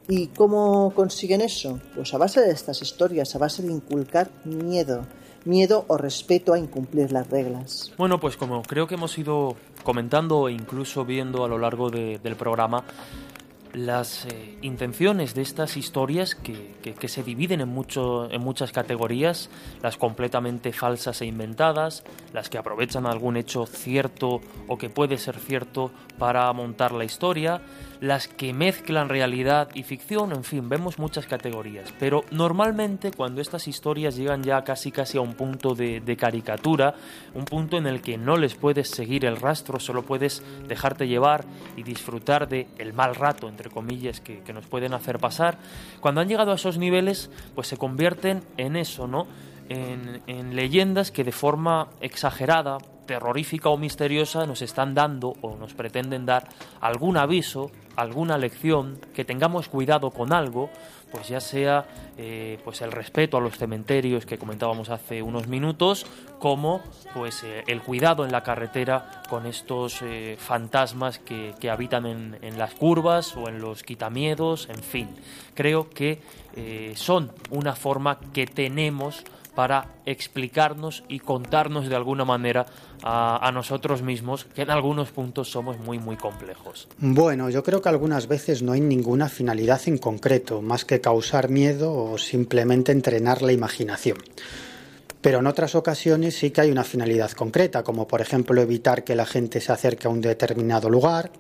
¿Y cómo consiguen eso? Pues a base de estas historias, a base de inculcar miedo, miedo o respeto a incumplir las reglas. Bueno, pues como creo que hemos ido comentando e incluso viendo a lo largo de- del programa, las eh, intenciones de estas historias que, que- se dividen en, en muchas categorías, las completamente falsas e inventadas, las que aprovechan algún hecho cierto o que puede ser cierto para montar la historia, las que mezclan realidad y ficción, en fin, vemos muchas categorías. Pero normalmente cuando estas historias llegan ya casi casi a un punto de, caricatura, un punto en el que no les puedes seguir el rastro, solo puedes dejarte llevar y disfrutar de el mal rato, entre comillas, que, que nos pueden hacer pasar, cuando han llegado a esos niveles, pues se convierten en eso, ¿no? En, en leyendas que de forma exagerada, terrorífica o misteriosa nos están dando o nos pretenden dar algún aviso, alguna lección, que tengamos cuidado con algo, pues ya sea eh, pues el respeto a los cementerios que comentábamos hace unos minutos, como pues eh, el cuidado en la carretera con estos eh, fantasmas que, que habitan en, en las curvas o en los quitamiedos, en fin. Creo que eh, son una forma que tenemos para explicarnos y contarnos de alguna manera a, nosotros mismos, que en algunos puntos somos muy, muy complejos. Bueno, yo creo que algunas veces no hay ninguna finalidad en concreto, más que causar miedo o simplemente entrenar la imaginación. Pero en otras ocasiones sí que hay una finalidad concreta, como por ejemplo evitar que la gente se acerque a un determinado lugar,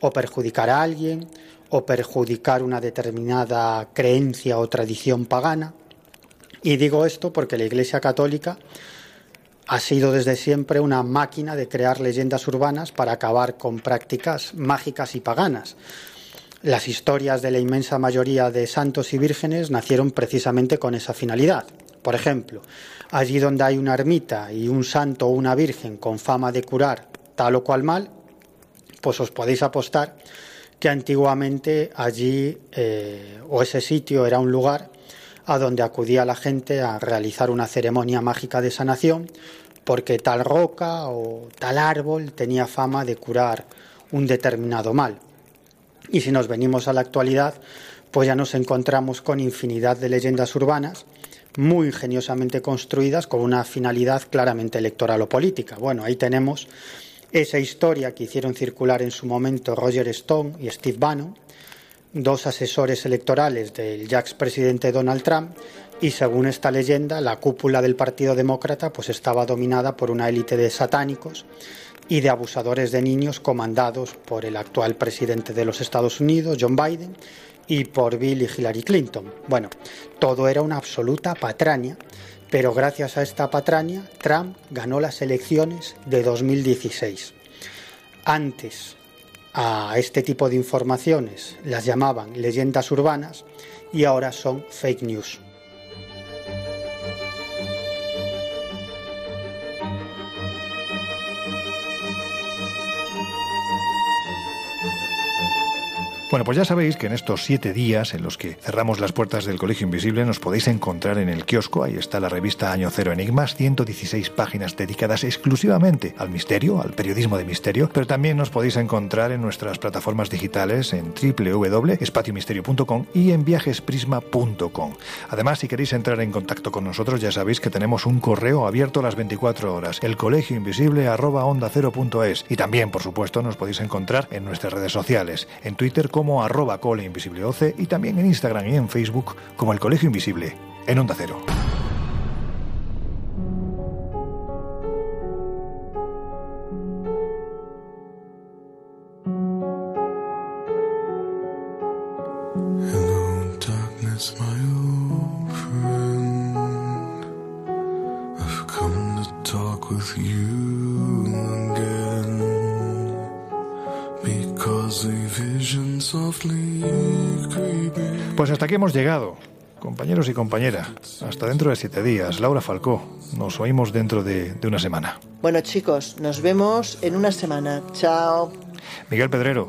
o perjudicar a alguien, o perjudicar una determinada creencia o tradición pagana. Y digo esto porque la Iglesia Católica ha sido desde siempre una máquina de crear leyendas urbanas para acabar con prácticas mágicas y paganas. Las historias de la inmensa mayoría de santos y vírgenes nacieron precisamente con esa finalidad. Por ejemplo, allí donde hay una ermita y un santo o una virgen con fama de curar tal o cual mal, pues os podéis apostar que antiguamente allí eh, o ese sitio era un lugar a donde acudía la gente a realizar una ceremonia mágica de sanación porque tal roca o tal árbol tenía fama de curar un determinado mal. Y si nos venimos a la actualidad, pues ya nos encontramos con infinidad de leyendas urbanas muy ingeniosamente construidas con una finalidad claramente electoral o política. Bueno, ahí tenemos esa historia que hicieron circular en su momento Roger Stone y Steve Bannon, dos asesores electorales del ya expresidente Donald Trump, y según esta leyenda, la cúpula del Partido Demócrata pues estaba dominada por una élite de satánicos y de abusadores de niños comandados por el actual presidente de los Estados Unidos, John Biden, y por Bill y Hillary Clinton. Bueno, todo era una absoluta patraña, pero gracias a esta patraña, Trump ganó las elecciones de 2016. Antes, a este tipo de informaciones las llamaban leyendas urbanas y ahora son fake news. Bueno, pues ya sabéis que en estos siete días en los que cerramos las puertas del Colegio Invisible nos podéis encontrar en el kiosco, ahí está la revista Año Cero Enigmas, 116 páginas dedicadas exclusivamente al misterio, al periodismo de misterio, pero también nos podéis encontrar en nuestras plataformas digitales en www.espatiomisterio.com y en viajesprisma.com. Además, si queréis entrar en contacto con nosotros, ya sabéis que tenemos un correo abierto las 24 horas, el colegio invisible onda y también, por supuesto, nos podéis encontrar en nuestras redes sociales, en Twitter como arroba coleinvisibleoce y también en Instagram y en Facebook como el Colegio Invisible en Onda Cero. Pues hasta aquí hemos llegado, compañeros y compañeras. Hasta dentro de siete días. Laura Falcó, nos oímos dentro de, de una semana. Bueno chicos, nos vemos en una semana. Chao. Miguel Pedrero,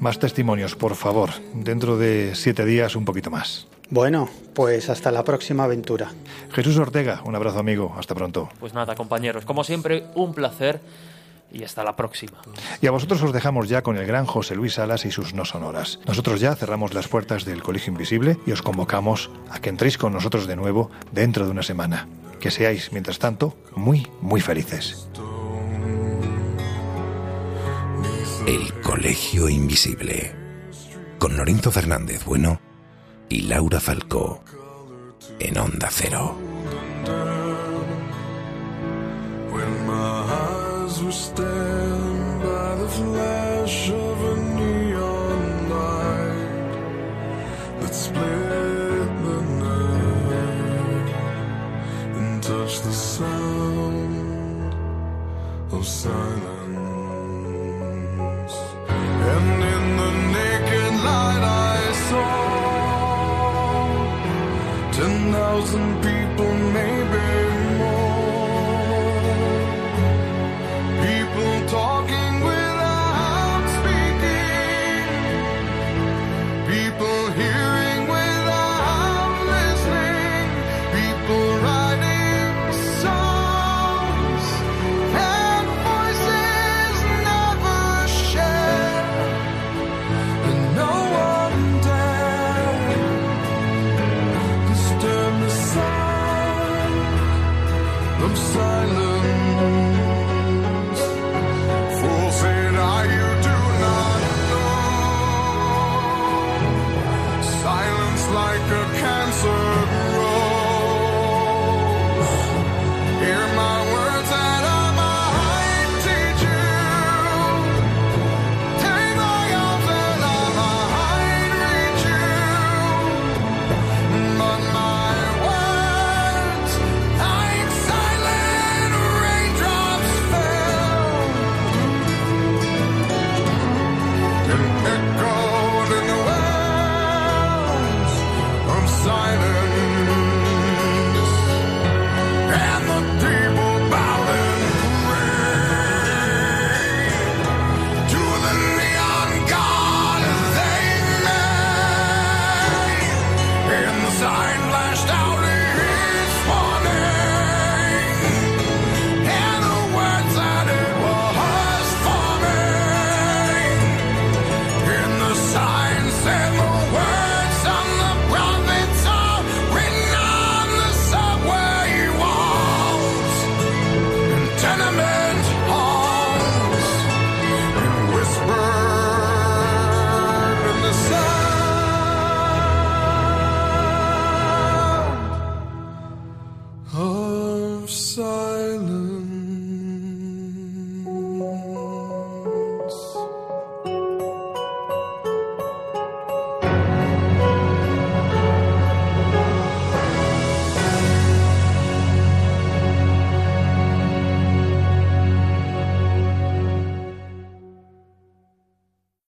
más testimonios, por favor. Dentro de siete días, un poquito más. Bueno, pues hasta la próxima aventura. Jesús Ortega, un abrazo amigo. Hasta pronto. Pues nada, compañeros, como siempre, un placer y hasta la próxima. Y a vosotros os dejamos ya con el gran José Luis Salas y sus no sonoras. Nosotros ya cerramos las puertas del Colegio Invisible y os convocamos a que entréis con nosotros de nuevo dentro de una semana. Que seáis, mientras tanto, muy, muy felices. El Colegio Invisible. Con Lorenzo Fernández Bueno y Laura Falcó. En Onda Cero. Who stand by the flash of a neon light that split the night and touch the sound of silence. And in the naked light I saw ten thousand people,